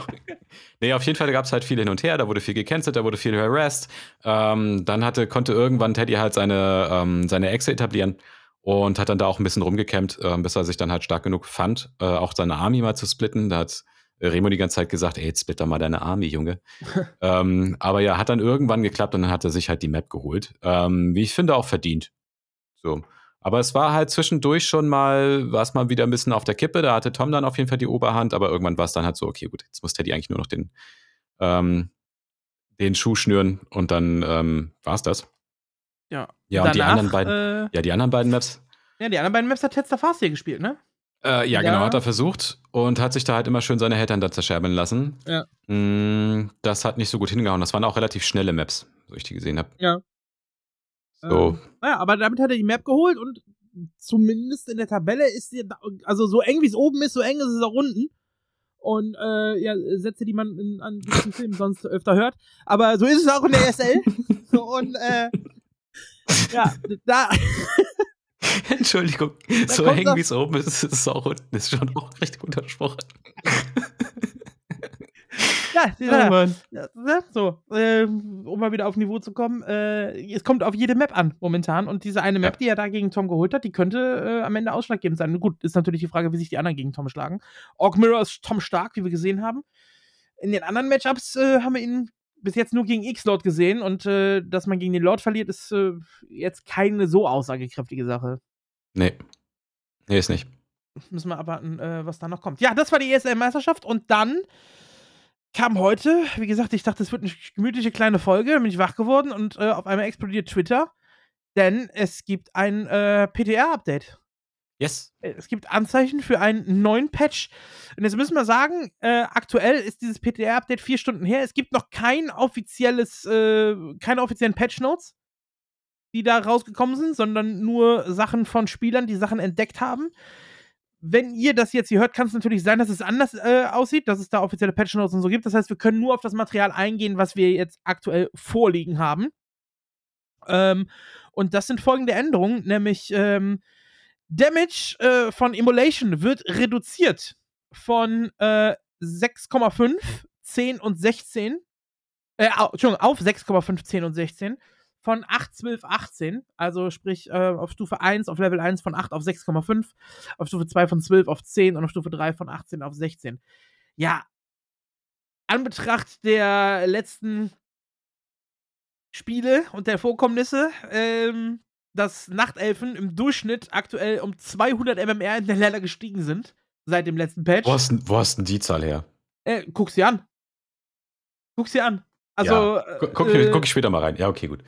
Nee, auf jeden Fall gab es halt viel hin und her, da wurde viel gecancelt, da wurde viel harassed. Ähm, dann hatte, konnte irgendwann Teddy halt seine, ähm, seine Exe etablieren und hat dann da auch ein bisschen rumgekämmt, ähm, bis er sich dann halt stark genug fand, äh, auch seine Army mal zu splitten. Da hat Remo die ganze Zeit gesagt, ey, jetzt split doch mal deine Army, Junge. [LAUGHS] ähm, aber ja, hat dann irgendwann geklappt und dann hat er sich halt die Map geholt. Ähm, wie ich finde, auch verdient. So. Aber es war halt zwischendurch schon mal, war es mal wieder ein bisschen auf der Kippe. Da hatte Tom dann auf jeden Fall die Oberhand, aber irgendwann war es dann halt so, okay, gut, jetzt muss Teddy eigentlich nur noch den, ähm, den Schuh schnüren und dann ähm, war es das. Ja. Ja, und die Danach, anderen beiden, Äh, ja, die anderen beiden Maps, ja, die anderen beiden Maps hat Tetster Fast hier gespielt, ne? äh, ja, Ja. genau, hat er versucht und hat sich da halt immer schön seine Eltern da zerscherbeln lassen. Ja. Mm, das hat nicht so gut hingehauen. Das waren auch relativ schnelle Maps, so ich die gesehen habe. Ja. So, Ähm, naja, aber damit hat er die Map geholt und zumindest in der Tabelle ist sie, also so eng wie es oben ist, so eng ist es auch unten. Und äh, ja, Sätze, die man in, an gewissen Filmen sonst öfter hört. Aber so ist es auch in der SL. [LAUGHS] und äh, ja, da, Entschuldigung, Da so das- wie es oben ist, ist es auch unten. Ist schon auch recht guter Spruch. Ja, ja, Mann. ja, ne? so, ähm, um mal wieder auf Niveau zu kommen. Äh, es kommt auf jede Map an, momentan. Und diese eine Map, Ja. die er da gegen Tom geholt hat, die könnte äh, am Ende ausschlaggebend sein. Gut, ist natürlich die Frage, wie sich die anderen gegen Tom schlagen. Orc Mirror ist Tom stark, wie wir gesehen haben. In den anderen Matchups äh, haben wir ihn bis jetzt nur gegen X-Lord gesehen. Und äh, dass man gegen den Lord verliert, ist äh, jetzt keine so aussagekräftige Sache. Nee. Nee, ist nicht. Müssen wir abwarten, äh, was da noch kommt. Ja, das war die ESL-Meisterschaft und dann kam heute, wie gesagt, ich dachte, es wird eine gemütliche kleine Folge, dann bin ich wach geworden und äh, auf einmal explodiert Twitter, denn es gibt ein äh, PTR-Update. Yes. Äh, Es gibt Anzeichen für einen neuen Patch. Und jetzt müssen wir sagen, äh, aktuell ist dieses PTR-Update vier Stunden her. Es gibt noch kein offizielles, äh, keine offiziellen Patch-Notes, die da rausgekommen sind, sondern nur Sachen von Spielern, die Sachen entdeckt haben. Wenn ihr das jetzt hier hört, kann es natürlich sein, dass es anders äh, aussieht, dass es da offizielle Patch-Notes und so gibt. Das heißt, wir können nur auf das Material eingehen, was wir jetzt aktuell vorliegen haben. Ähm, und das sind folgende Änderungen, nämlich ähm, Damage äh, von Immolation wird reduziert von äh, 6,5, 10 und 16. Äh, Entschuldigung, auf 6,5, 10 und 16. Von 8, 12, 18. Also sprich äh, auf Stufe 1, auf Level 1 von 8 auf 6,5, auf Stufe 2 von 12 auf 10 und auf Stufe 3 von 18 auf 16. Ja, Anbetracht der letzten Spiele und der Vorkommnisse, ähm, dass Nachtelfen im Durchschnitt aktuell um 200 MMR in der Level gestiegen sind seit dem letzten Patch. Wo hast, denn- wo hast denn die Zahl her? Äh, guck's dir an. Guck's dir an. Also, Gu- Guck, äh, guck ich später mal rein. Ja, okay, gut.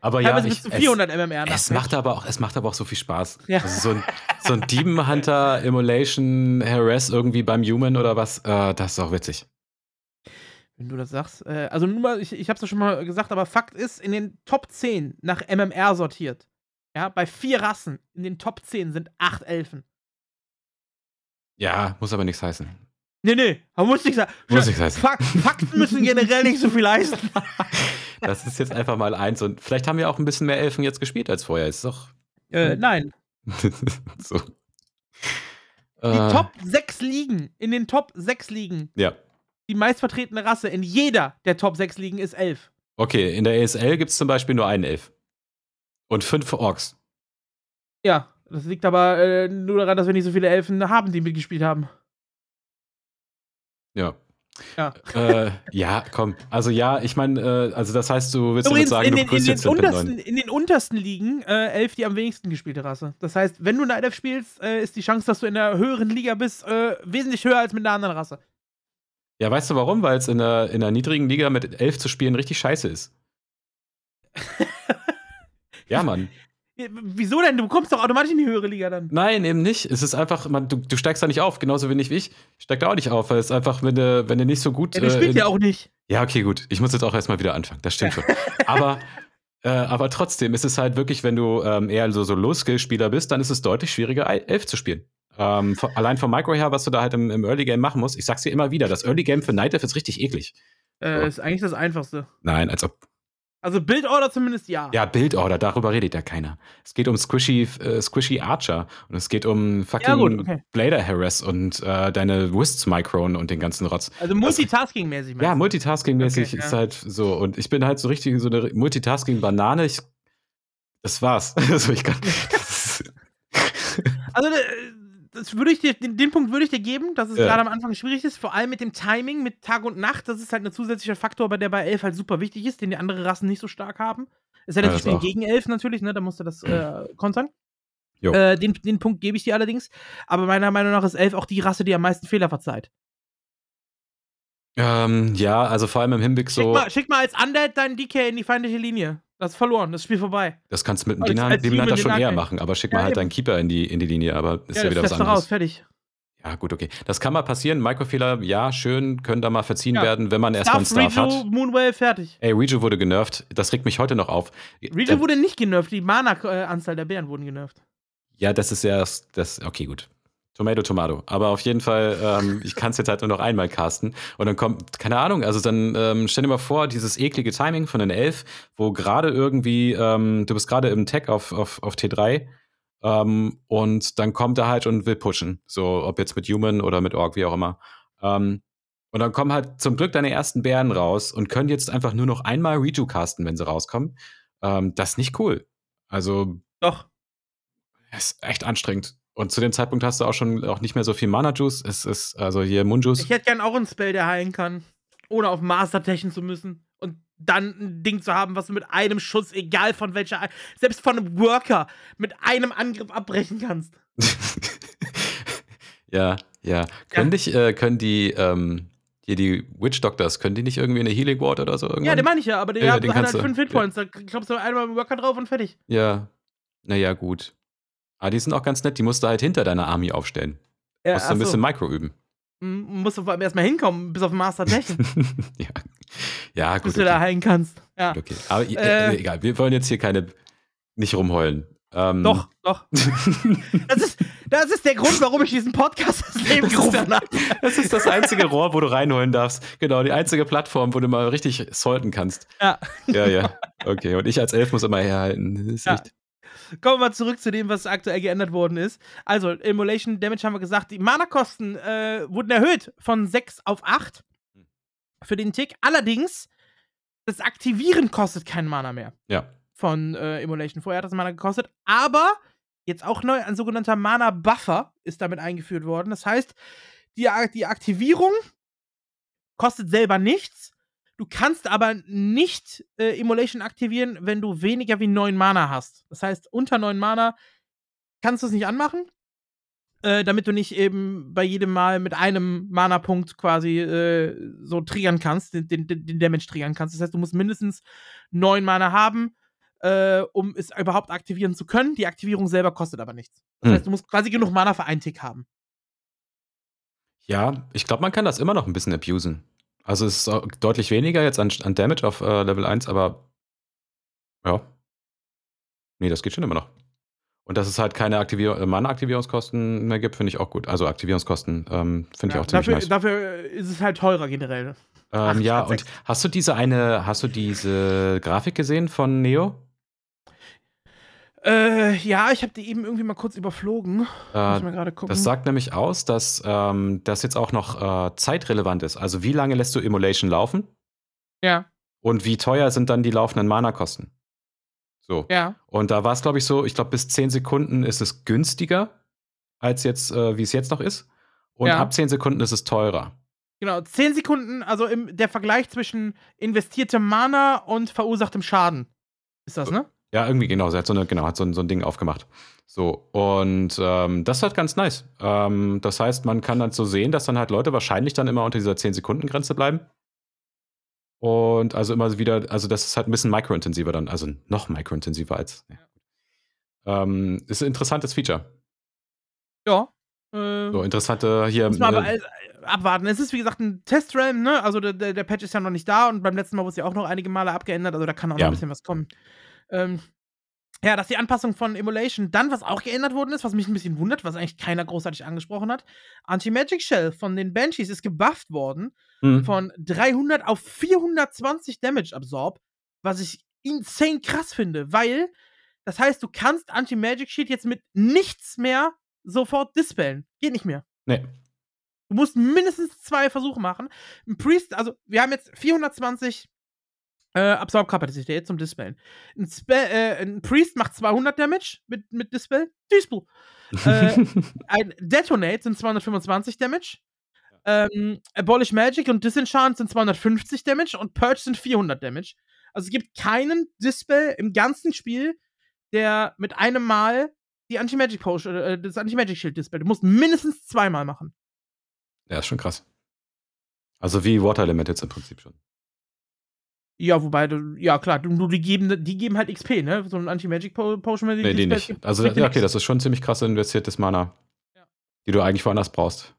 Aber ja, ich, bis zu 400 MMR es, es nach macht aber auch, es macht aber auch so viel Spaß. Ja. Also so ein, so ein Demon Hunter Immolation Harass irgendwie beim Human oder was, äh, das ist auch witzig. Wenn du das sagst. Äh, also nur mal, ich, ich hab's ja schon mal gesagt, aber Fakt ist, in den Top 10 nach MMR sortiert. Ja, bei vier Rassen in den Top 10 sind acht Elfen. Ja, muss aber nichts heißen. Nee, nee, muss nicht sagen. Muss nicht heißen. Fak Fakten müssen generell nicht so viel heißen. [LAUGHS] Das ist jetzt einfach mal eins und vielleicht haben wir auch ein bisschen mehr Elfen jetzt gespielt als vorher. Ist doch äh, nein. [LAUGHS] so. Die Äh, Top 6 Ligen, in den Top 6 Ligen, Ja. die meistvertretene Rasse in jeder der Top 6 Ligen ist Elf. Okay, in der ESL gibt es zum Beispiel nur einen Elf. Und fünf Orks. Ja, das liegt aber äh, nur daran, dass wir nicht so viele Elfen haben, die mitgespielt haben. Ja. Ja. Äh, ja, komm. Also ja, ich meine, äh, also das heißt, du willst Übrigens, sagen, in du den, in, grüßt den jetzt den Pin untersten, 9. in den untersten Ligen äh, elf die am wenigsten gespielte Rasse. Das heißt, wenn du Night Elf spielst, äh, ist die Chance, dass du in der höheren Liga bist, äh, wesentlich höher als mit einer anderen Rasse. Ja, weißt du warum? Weil es in der, in der niedrigen Liga mit elf zu spielen richtig scheiße ist. [LAUGHS] ja, Mann. Äh, Wieso denn? Du kommst doch automatisch in die höhere Liga dann. Nein, eben nicht. Es ist einfach, man, du, du steigst da nicht auf, genauso wenig wie ich. Ich steig da auch nicht auf, weil es einfach, wenn du, wenn du nicht so gut. Ja, du äh, spielst in- ja auch nicht. Ja, okay, gut. Ich muss jetzt auch erstmal wieder anfangen. Das stimmt schon. [LAUGHS] Aber, äh, aber trotzdem ist es halt wirklich, wenn du ähm, eher so, so Low-Skill-Spieler bist, dann ist es deutlich schwieriger, Elf zu spielen. Ähm, von, allein vom Micro her, was du da halt im, im Early Game machen musst. Ich sag's dir immer wieder, das Early Game für Night Elf ist richtig eklig. Äh, So. Ist eigentlich das Einfachste. Nein, als ob. Also Build-Order zumindest ja. Ja, Build-Order, darüber redet ja keiner. Es geht um Squishy, äh, Squishy Archer und es geht um fucking Ja, gut, okay. Blader Harass und äh, deine Wists Micron und den ganzen Rotz. Also Multitasking-mäßig. meinst Ja? Multitasking-mäßig Okay, ist ja. halt so. Und ich bin halt so richtig so eine Multitasking-Banane. Ich, das war's. [LAUGHS] also ich kann. Das ist, Also, äh, das würde ich dir, den, den Punkt würde ich dir geben, dass es Ja. gerade am Anfang schwierig ist, vor allem mit dem Timing, mit Tag und Nacht. Das ist halt ein zusätzlicher Faktor, bei der bei Elf halt super wichtig ist, den die andere Rassen nicht so stark haben. Es ist ja Ja, natürlich das auch. gegen Elf natürlich, ne? Da musst du das äh, [CLEARS THROAT] kontern. Äh, den, den Punkt gebe ich dir allerdings. Aber meiner Meinung nach ist Elf auch die Rasse, die am meisten Fehler verzeiht. ähm, ja, also vor allem im Hinblick Schick, so, mal, schick mal als Undead deinen DK in die feindliche Linie. Das ist verloren, das Spiel vorbei. das kannst du mit dem Demon Human Hunter schon eher machen, aber schick Ja, mal halt eben. deinen Keeper in die, in die Linie, aber ist ja, ja, wieder was du raus, anderes. fertig. Ja, gut, okay. Das kann mal passieren. Mikrofehler, ja, schön, können da mal verziehen Ja. werden, wenn man erstmal einen Staff, Rejo, hat. Moonwave, fertig. Ey, Reju wurde genervt. Das regt mich heute noch auf. Rejo Äh, wurde nicht genervt, die Mana-Anzahl der Bären wurden genervt. Ja, das ist ja das. Okay, gut. Tomato, Tomato. Aber auf jeden Fall, ähm, ich kann es jetzt halt nur noch einmal casten. Und dann kommt, keine Ahnung, also dann ähm, stell dir mal vor, dieses eklige Timing von den Elf, wo gerade irgendwie, ähm, du bist gerade im Tech auf, auf, auf T3 Ähm, und dann kommt er halt und will pushen. So, ob jetzt mit Human oder mit Org, wie auch immer. Ähm, und dann kommen halt zum Glück deine ersten Bären raus und können jetzt einfach nur noch einmal Redo casten, wenn sie rauskommen. Ähm, das ist nicht cool. Also. Doch. Ist echt anstrengend. Und zu dem Zeitpunkt hast du auch schon auch nicht mehr so viel Mana-Juice. Es ist, also hier Moon-Juice. Ich hätte gern auch einen Spell, der heilen kann. Ohne auf Master techen zu müssen. Und dann ein Ding zu haben, was du mit einem Schuss, egal von welcher, selbst von einem Worker, mit einem Angriff abbrechen kannst. [LAUGHS] ja, ja. Können, ja. Dich, äh, können die, ähm, hier die Witch Doctors, können die nicht irgendwie eine Healing Ward oder so irgendwann? Ja, den meine ich ja, aber die ja, haben halt fünf Hitpoints. Ja. Da klopfst du einmal im Worker drauf und fertig. Ja. Naja, gut. Aber die sind auch ganz nett, die musst du halt hinter deiner Army aufstellen. Ja, musst du ein bisschen Micro üben. Musst du vor allem erstmal hinkommen, bis auf den Master Techen. [LAUGHS] ja. ja, gut. Bis okay. du da heilen kannst. Ja. Okay, aber äh, äh, egal, wir wollen jetzt hier keine, nicht rumheulen. Ähm, doch, doch. [LAUGHS] das, ist, das ist der Grund, warum ich diesen Podcast ins Leben gerufen habe. [LAUGHS] Das ist das einzige Rohr, wo du reinholen darfst. Genau, die einzige Plattform, wo du mal richtig salten kannst. Ja. Ja, ja. Okay, und ich als Elf muss immer herhalten. Das ist ja. echt. Kommen wir mal zurück zu dem, was aktuell geändert worden ist. Also, Immolation Damage haben wir gesagt, die Mana-Kosten äh, wurden erhöht von 6 auf 8 für den Tick. Allerdings, das Aktivieren kostet keinen Mana mehr. Ja. Von äh, Immolation. Vorher hat das Mana gekostet. Aber jetzt auch neu ein sogenannter Mana-Buffer ist damit eingeführt worden. Das heißt, die, die Aktivierung kostet selber nichts Du kannst aber nicht äh, Immolation aktivieren, wenn du weniger wie 9 Mana hast. Das heißt, unter 9 Mana kannst du es nicht anmachen, äh, damit du nicht eben bei jedem Mal mit einem Mana-Punkt quasi äh, so triggern kannst, den, den, den, Damage triggern kannst. Das heißt, du musst mindestens 9 Mana haben, äh, um es überhaupt aktivieren zu können. Die Aktivierung selber kostet aber nichts. Das hm. heißt, du musst quasi genug Mana für einen Tick haben. Ja, ich glaube, man kann das immer noch ein bisschen abusen. Also es ist deutlich weniger jetzt an, an Damage auf äh, Level 1, aber ja. Nee, das geht schon immer noch. Und dass es halt keine Aktivier äh, Mana-Aktivierungskosten mehr gibt, finde ich auch gut. Also Aktivierungskosten ähm, finde ja, ich auch ziemlich dafür, nice. Dafür ist es halt teurer generell. Ähm, ja, und hast du diese eine, hast du diese Grafik gesehen von Neo? Äh, ja, ich habe die eben irgendwie mal kurz überflogen. Äh, Muss mal gerade gucken. Das sagt nämlich aus, dass ähm, das jetzt auch noch äh, zeitrelevant ist. Also wie lange lässt du Emulation laufen? Ja. Und wie teuer sind dann die laufenden Mana-Kosten? So. Ja. Und da war es, glaube ich, so, ich glaube, bis 10 Sekunden ist es günstiger, als jetzt, äh, wie es jetzt noch ist. Und ja. ab 10 Sekunden ist es teurer. Genau, 10 Sekunden, also im, der Vergleich zwischen investiertem Mana und verursachtem Schaden. Ist das, ne? Ja, irgendwie genau. Sie hat so, eine, genau, hat so, ein, so ein Ding aufgemacht. So, und ähm, das ist halt ganz nice. Ähm, das heißt, man kann dann so sehen, dass dann halt Leute wahrscheinlich dann immer unter dieser 10-Sekunden-Grenze bleiben. Und also immer wieder, also das ist halt ein bisschen microintensiver dann, also noch microintensiver als. Ja. Ähm, ist ein interessantes Feature. Ja. Äh, so, interessante hier. Muss man äh, aber äh, abwarten. Es ist wie gesagt ein Testrealm, ne? Also der, der, Patch ist ja noch nicht da und beim letzten Mal wurde es ja auch noch einige Male abgeändert, also da kann auch ja. noch ein bisschen was kommen. Ähm, ja, das ist die Anpassung von Emulation. Dann, was auch geändert worden ist, was mich ein bisschen wundert, was eigentlich keiner großartig angesprochen hat: Anti-Magic Shell von den Banshees ist gebufft worden mhm. von 300 auf 420 Damage Absorb, was ich insane krass finde, weil das heißt, du kannst Anti-Magic Shield jetzt mit nichts mehr sofort dispellen. Geht nicht mehr. Nee. Du musst mindestens zwei Versuche machen. Ein Priest, also wir haben jetzt 420 äh, Absorbkapazität zum Dispellen. Ein, äh, ein, Priest macht 200 Damage mit, mit Dispel. Dispel. äh, [LAUGHS] ein Detonate sind 225 Damage. Ähm, Abolish Magic und Disenchant sind 250 Damage und Purge sind 400 Damage. Also es gibt keinen Dispel im ganzen Spiel, der mit einem Mal die Anti-Magic Potion, äh, das Anti-Magic Shield Dispel. Du musst mindestens zweimal machen. Ja, ist schon krass. Also wie Water Limit jetzt im Prinzip schon. Ja, wobei, ja klar, du, die, geben, die geben halt XP, ne? So ein Anti-Magic-Potion. Nee, die nicht. Gibt, also, ja, okay, das ist schon ziemlich krass investiertes Mana, ja. die du eigentlich woanders brauchst.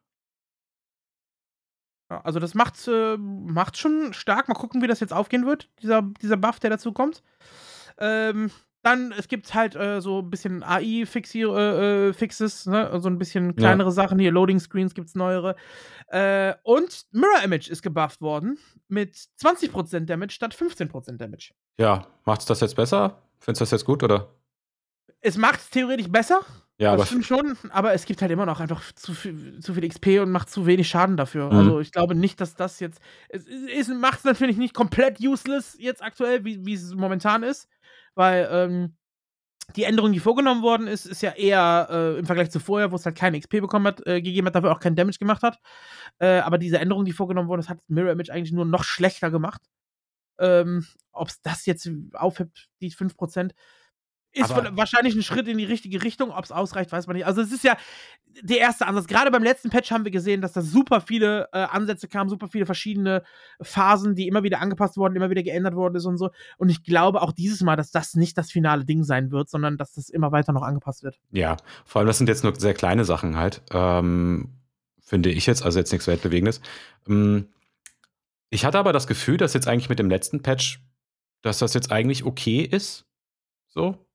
Ja, also das macht, äh, macht schon stark. Mal gucken, wie das jetzt aufgehen wird, dieser, dieser Buff, der dazu kommt. Ähm, dann, es gibt halt äh, so ein bisschen AI-Fixes, äh, äh, ne? so ein bisschen kleinere ja. Sachen. Hier, Loading Screens gibt es neuere. Äh, und Mirror Image ist gebufft worden mit 20% Damage statt 15% Damage. Ja, macht's das jetzt besser? Findest du das jetzt gut, oder? es macht es theoretisch besser. Ja, das aber stimmt schon, aber es gibt halt immer noch einfach zu viel, zu viel XP und macht zu wenig Schaden dafür. Mhm. Also ich glaube nicht, dass das jetzt. Es macht es natürlich nicht komplett useless jetzt aktuell, wie es momentan ist. Weil ähm, die Änderung, die vorgenommen worden ist, ist ja eher äh, im Vergleich zu vorher, wo es halt keine XP bekommen hat, äh, gegeben hat, dafür auch keinen Damage gemacht hat. Äh, aber diese Änderung, die vorgenommen worden ist, hat Mirror Image eigentlich nur noch schlechter gemacht. Ähm, Ob es das jetzt aufhebt, die 5%, ist Aber- wahrscheinlich ein Schritt in die richtige Richtung. Ob es ausreicht, weiß man nicht. Also, es ist ja der erste Ansatz. Gerade beim letzten Patch haben wir gesehen, dass da super viele äh, Ansätze kamen, super viele verschiedene Phasen, die immer wieder angepasst wurden, immer wieder geändert worden ist und so. Und ich glaube auch dieses Mal, dass das nicht das finale Ding sein wird, sondern dass das immer weiter noch angepasst wird. Ja, vor allem das sind jetzt nur sehr kleine Sachen halt, ähm, finde ich jetzt, also jetzt nichts Weltbewegendes. Ähm, ich hatte aber das Gefühl, dass jetzt eigentlich mit dem letzten Patch, dass das jetzt eigentlich okay ist. So.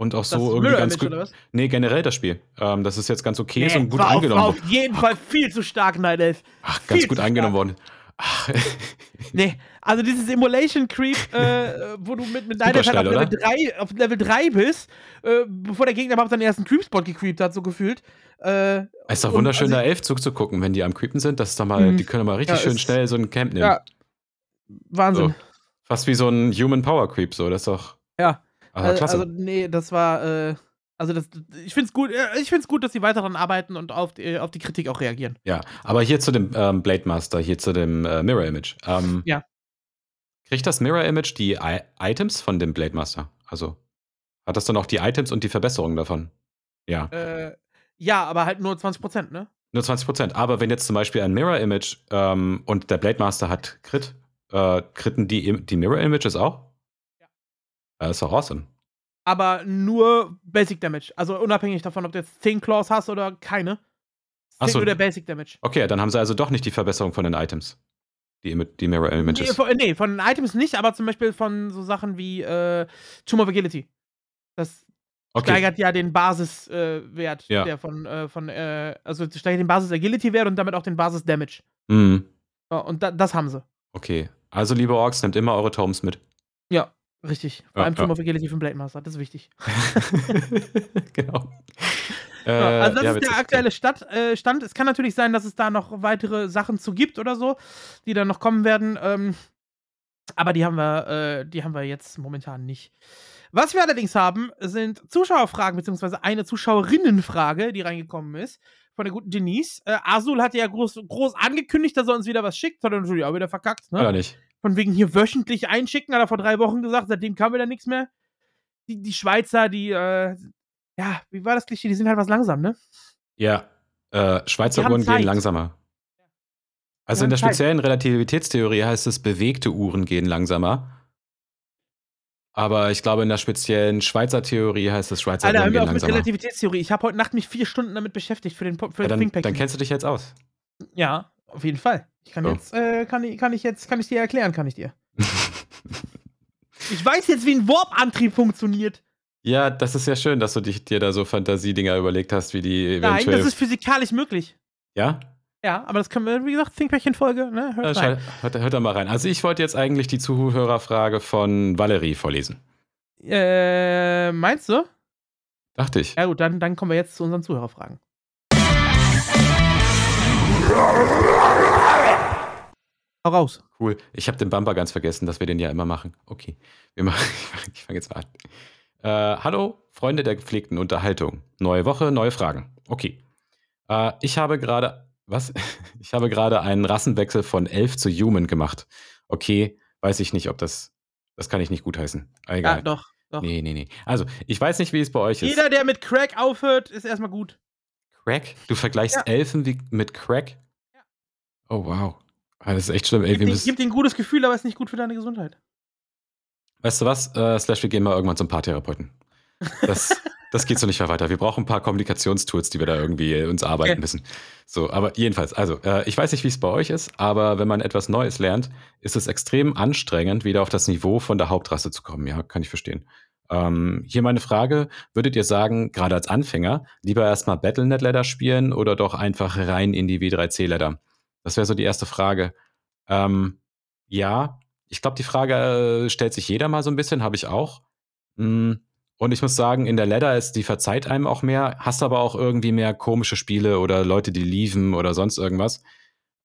Und auch so das irgendwie Mirror ganz gut. Nee, generell das Spiel. Ähm, dass es jetzt ganz okay ist Nee, und gut war auf, angenommen war wurde. auf jeden Fall viel zu stark, Night Elf. Ach, ganz viel gut angenommen stark. worden. Ach, [LAUGHS] Nee, also dieses Emulation Creep, äh, wo du mit, mit Night Elf halt auf Level, 3, auf Level 3 bist, äh, bevor der Gegner überhaupt seinen ersten Creep-Spot gecreept hat, so gefühlt. Äh, ist doch und wunderschön, also- da elf zuzugucken, wenn die am Creepen sind. Das ist doch mal, Mhm. die können mal richtig Ja, schön ist- schnell so ein Camp nehmen. Ja. Wahnsinn. So. Fast wie so ein Human Power Creep, so. Das ist doch. Ja. Also, Also, klasse. also, nee, das war, äh, also das, ich find's gut, äh, ich find's gut, dass sie weiter daran arbeiten und auf die, auf die Kritik auch reagieren. Ja, aber hier zu dem ähm, Blade Master, hier zu dem äh, Mirror Image. Ähm, Ja. Kriegt das Mirror Image die I Items von dem Blade Master? Also hat das dann auch die Items und die Verbesserungen davon? Ja, Äh, ja, aber halt nur 20%, ne? nur 20%. Aber wenn jetzt zum Beispiel ein Mirror Image ähm, und der Blade Master hat Crit, äh, kritten die, die Mirror Images auch? Das ist doch awesome. Aber nur Basic Damage. Also unabhängig davon, ob du jetzt 10 Claws hast oder keine. Ach Zählt so. nur der Basic Damage. Okay, dann haben sie also doch nicht die Verbesserung von den Items. Die, die Mirror Nee Images. von, nee, von den Items nicht, aber zum Beispiel von so Sachen wie äh, Tomb of Agility. Das Okay. steigert ja den Basiswert, äh, Ja. der von, äh, von äh, also steigert den Basis-Agility-Wert und damit auch den Basis-Damage. Mhm. Ja, und da, das haben sie. Okay. Also, liebe Orks, nehmt immer eure Tomes mit. Ja, richtig. Vor Ja, allem Tomb ja. of Agility von Blade Master, das ist wichtig. [LAUGHS] genau. Ja, Äh, also das ja, ist der aktuelle Stadt, äh, Stand. Es kann natürlich sein, dass es da noch weitere Sachen zu gibt oder so, die dann noch kommen werden. Ähm, aber die haben wir, äh, die haben wir jetzt momentan nicht. Was wir allerdings haben, sind Zuschauerfragen, beziehungsweise eine Zuschauerinnenfrage, die reingekommen ist, von der guten Denise. Äh, Azul hatte ja groß, groß angekündigt, dass er uns wieder was schickt, hat er natürlich auch wieder verkackt, ne? Oder nicht? Von wegen hier wöchentlich einschicken, hat er vor drei Wochen gesagt, seitdem kam wieder nichts mehr. Die, die Schweizer, die, äh, ja, wie war das Klischee? Die sind halt was langsam, ne? Ja. Äh, Schweizer Uhren gehen langsamer. Also in der haben Zeit. speziellen Relativitätstheorie heißt es, bewegte Uhren gehen langsamer. Aber ich glaube, in der speziellen Schweizer Theorie heißt es, Schweizer Alter, Uhren gehen auf mit langsamer. Relativitätstheorie. Ich habe heute Nacht mich vier Stunden damit beschäftigt für den, für Ja, den dann, dann kennst du dich jetzt aus. ja, auf jeden Fall. Ich kann So. jetzt, äh, kann, ich, kann ich jetzt, kann ich dir erklären, kann ich dir. [LAUGHS] Ich weiß jetzt, wie ein Warp-Antrieb funktioniert. ja, das ist ja schön, dass du dich, dir da so Fantasiedinger überlegt hast, wie die Nein, eventuell. das ist physikalisch möglich. ja? Ja, aber das können wir, wie gesagt, Thinkpad-Folge, ne? Hört Ja, rein. Hört, hört da mal rein. Also ich wollte jetzt eigentlich die Zuhörerfrage von Valerie vorlesen. Äh, meinst du? Dachte ich. Ja gut, dann, dann kommen wir jetzt zu unseren Zuhörerfragen. Hau raus. Cool. Ich habe den Bumper ganz vergessen, dass wir den ja immer machen. Okay. Wir machen, [LAUGHS] ich fange jetzt mal an. Äh, hallo, Freunde der gepflegten Unterhaltung. Neue Woche, neue Fragen. Okay. Äh, ich habe gerade, was? [LAUGHS] Ich habe gerade einen Rassenwechsel von Elf zu Human gemacht. Okay, weiß ich nicht, ob das, das kann ich nicht gutheißen. Egal. Ja, doch, doch. Nee, nee, nee. Also, ich weiß nicht, wie es bei euch ist. Jeder, der mit Crack aufhört, ist erstmal gut. Crack? Du vergleichst Ja. Elfen wie, mit Crack? Oh, wow. Ah, Das ist echt schlimm. Ey, Gibt müssen- gibt dir ein gutes Gefühl, aber ist nicht gut für deine Gesundheit. Weißt du was? Äh, Slash, wir gehen mal irgendwann zum Paartherapeuten. Das, [LAUGHS] das geht so nicht mehr weiter. Wir brauchen ein paar Kommunikationstools, die wir da irgendwie äh, uns arbeiten Okay. müssen. So, aber jedenfalls, also, äh, ich weiß nicht, wie es bei euch ist, aber wenn man etwas Neues lernt, ist es extrem anstrengend, wieder auf das Niveau von der Hauptrasse zu kommen. Ja, kann ich verstehen. Ähm, hier meine Frage: Würdet ihr sagen, gerade als Anfänger, lieber erstmal Battlenet-Ladder spielen oder doch einfach rein in die W3C-Ladder? Das wäre so die erste Frage. Ähm, ja, ich glaube, die Frage äh, stellt sich jeder mal so ein bisschen, habe ich auch. Mm, Und ich muss sagen, in der Ladder ist die verzeiht einem auch mehr, hast aber auch irgendwie mehr komische Spiele oder Leute, die lieven oder sonst irgendwas.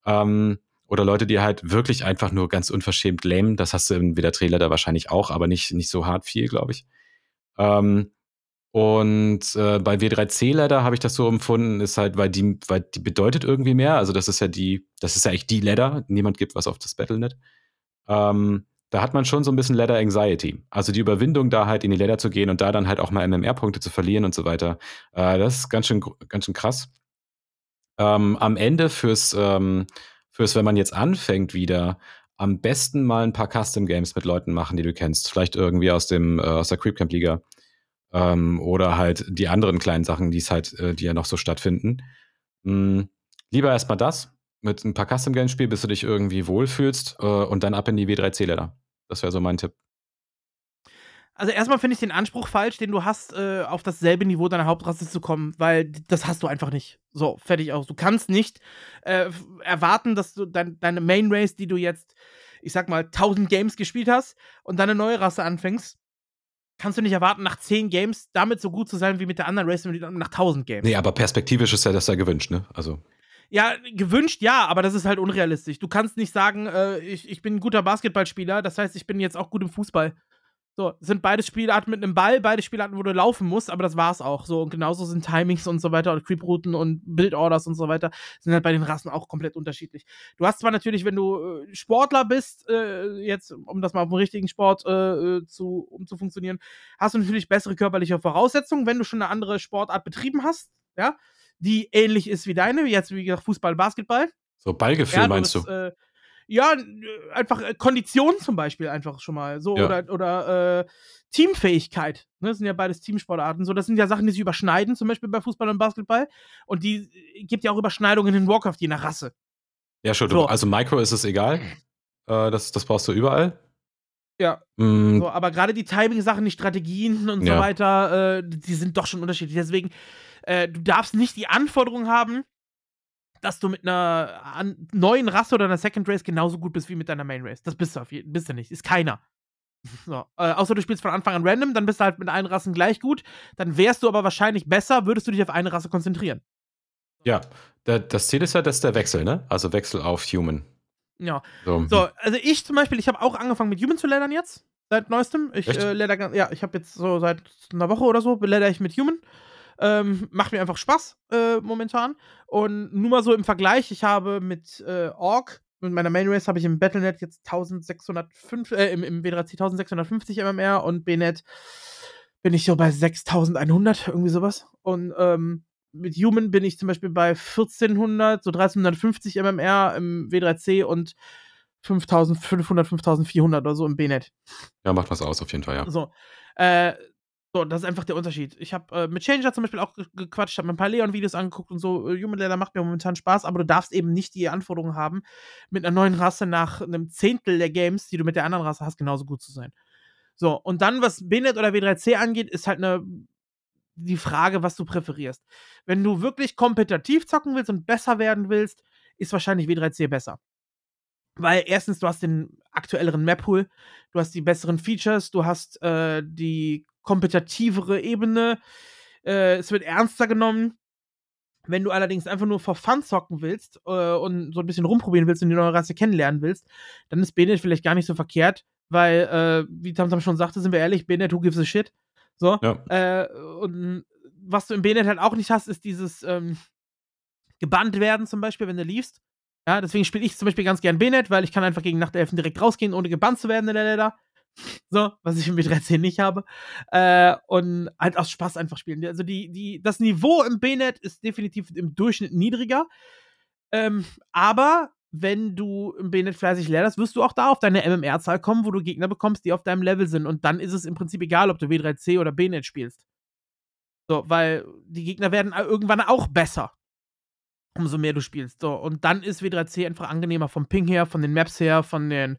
Ähm, oder Leute, die halt wirklich einfach nur ganz unverschämt lame. Das hast du in wieder Trailer da wahrscheinlich auch, aber nicht, nicht so hart viel, glaube ich. Ähm, und äh, bei W3C Ladder habe ich das so empfunden, ist halt, weil die, weil die bedeutet irgendwie mehr. Also das ist ja die, das ist ja echt die Ladder. Niemand gibt was auf das Battlenet. Ähm, da hat man schon so ein bisschen Ladder Anxiety. Also die Überwindung, da halt in die Ladder zu gehen und da dann halt auch mal MMR-Punkte zu verlieren und so weiter. Äh, das ist ganz schön, ganz schön krass. Ähm, am Ende fürs, ähm, fürs, wenn man jetzt anfängt wieder, am besten mal ein paar Custom Games mit Leuten machen, die du kennst. Vielleicht irgendwie aus dem, äh, aus der Creep Camp Liga. Ähm, oder halt die anderen kleinen Sachen, die es halt, äh, die ja noch so stattfinden. Mhm. Lieber erstmal das, mit ein paar Custom Games spielen, bis du dich irgendwie wohlfühlst äh, und dann ab in die W3C-Ladder. Das wäre so mein Tipp. Also erstmal finde ich den Anspruch falsch, den du hast, äh, auf dasselbe Niveau deiner Hauptrasse zu kommen, weil das hast du einfach nicht. So, fertig aus. Du kannst nicht äh, erwarten, dass du dein, deine Main Race, die du jetzt, ich sag mal, 1000 Games gespielt hast und dann eine neue Rasse anfängst, kannst du nicht erwarten, nach 10 Games damit so gut zu sein wie mit der anderen Race nach 1000 Games. Nee, aber perspektivisch ist ja das ja gewünscht, ne? Also. Ja, gewünscht ja, aber das ist halt unrealistisch. Du kannst nicht sagen, äh, ich, ich bin ein guter Basketballspieler, das heißt, ich bin jetzt auch gut im Fußball. So, sind beide Spielarten mit einem Ball, beide Spielarten, wo du laufen musst, aber das war's auch. So, und genauso sind Timings und so weiter und Creep-Routen und Build-Orders und so weiter, sind halt bei den Rassen auch komplett unterschiedlich. Du hast zwar natürlich, wenn du äh, Sportler bist, äh, jetzt, um das mal auf den richtigen Sport äh, äh zu, um zu funktionieren, hast du natürlich bessere körperliche Voraussetzungen, wenn du schon eine andere Sportart betrieben hast, ja die ähnlich ist wie deine, wie jetzt wie gesagt Fußball, Basketball. So Ballgefühl ja, meinst du? Äh, ja, einfach äh, Kondition zum Beispiel einfach schon mal. So, ja. oder, oder äh, Teamfähigkeit. Ne? Das sind ja beides Teamsportarten. So, das sind ja Sachen, die sich überschneiden, zum Beispiel bei Fußball und Basketball. Und die äh, gibt ja auch Überschneidungen in Warcraft, je nach Rasse. Ja, schon. So. Also Micro ist es egal. Äh, das, das brauchst du überall. Ja. Mm. So, aber gerade die Timing-Sachen, die Strategien und ja. so weiter, äh, die sind doch schon unterschiedlich. Deswegen äh, du darfst nicht die Anforderung haben, dass du mit einer neuen Rasse oder einer Second Race genauso gut bist wie mit deiner Main Race. Das bist du, auf jeden, bist du nicht. Ist keiner. [LAUGHS] So. Äh, außer du spielst von Anfang an random, dann bist du halt mit allen Rassen gleich gut. Dann wärst du aber wahrscheinlich besser, würdest du dich auf eine Rasse konzentrieren. Ja, das Ziel ist ja, dass der Wechsel, ne? Also Wechsel auf Human. Ja. So, so also ich zum Beispiel, ich habe auch angefangen mit Human zu ladern jetzt. Seit neuestem. Ich äh, ladder, ja, ich habe jetzt so seit einer Woche oder so, ladder ich mit Human. Ähm, macht mir einfach Spaß äh, momentan. Und nur mal so im Vergleich, ich habe mit äh, Orc, mit meiner Main Race habe ich im Battlenet jetzt 1605, äh, im, im W3C 1650 MMR und BNet bin ich so bei 6100, irgendwie sowas. Und ähm, mit Human bin ich zum Beispiel bei 1400, so 1350 MMR im W3C und 5500, 5400 oder so im BNet. Ja, macht was aus, auf jeden Fall, ja. So. Äh, so, das ist einfach der Unterschied. Ich habe äh, mit Changer zum Beispiel auch gequatscht, habe mir ein paar Leon-Videos angeguckt und so. Äh, Human Leather macht mir momentan Spaß, aber du darfst eben nicht die Anforderungen haben, mit einer neuen Rasse nach einem Zehntel der Games, die du mit der anderen Rasse hast, genauso gut zu sein. So, und dann, was BNet oder W3C angeht, ist halt eine die Frage, was du präferierst. Wenn du wirklich kompetitiv zocken willst und besser werden willst, ist wahrscheinlich W3C besser. Weil erstens, du hast den aktuelleren Map-Pool, du hast die besseren Features, du hast äh, die kompetitivere Ebene. Äh, es wird ernster genommen. Wenn du allerdings einfach nur vor Fun zocken willst äh, und so ein bisschen rumprobieren willst und die neue Rasse kennenlernen willst, dann ist Benet vielleicht gar nicht so verkehrt, weil, äh, wie Tamtam schon sagte, sind wir ehrlich, Benet, who gives a shit? So. Ja. Äh, und was du im Benet halt auch nicht hast, ist dieses ähm, gebannt werden zum Beispiel, wenn du liefst. Ja, deswegen spiele ich zum Beispiel ganz gern Benet, weil ich kann einfach gegen Nachtelfen direkt rausgehen, ohne gebannt zu werden in der Leder. So, was ich im B13 nicht habe. Äh, und halt aus Spaß einfach spielen. Also die, die, das Niveau im B-Net ist definitiv im Durchschnitt niedriger. Ähm, aber wenn du im B-Net fleißig lernst, wirst du auch da auf deine MMR-Zahl kommen, wo du Gegner bekommst, die auf deinem Level sind. Und dann ist es im Prinzip egal, ob du W3C oder B-Net spielst. So, weil die Gegner werden irgendwann auch besser. Umso mehr du spielst. So, und dann ist W3C einfach angenehmer vom Ping her, von den Maps her, von den,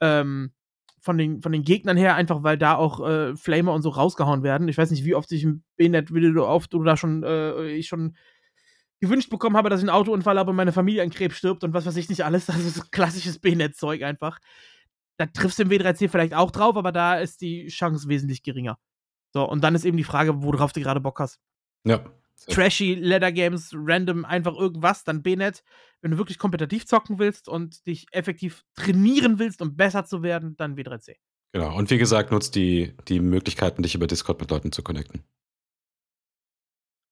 ähm, von den, von den Gegnern her, einfach weil da auch äh, Flamer und so rausgehauen werden. Ich weiß nicht, wie oft ich im B-Net, wie oft da schon, äh, ich schon gewünscht bekommen habe, dass ich einen Autounfall habe und meine Familie an Krebs stirbt und was weiß ich nicht alles. [LAUGHS] Also so klassisches B-Net-Zeug einfach. Da triffst du im W3C vielleicht auch drauf, aber da ist die Chance wesentlich geringer. So, und dann ist eben die Frage, worauf du gerade Bock hast. Ja. Trashy, Leather Games, random, einfach irgendwas, dann B-Net. Wenn du wirklich kompetitiv zocken willst und dich effektiv trainieren willst, um besser zu werden, dann W3C. Genau. Und wie gesagt, nutzt die, die Möglichkeiten, dich über Discord mit Leuten zu connecten.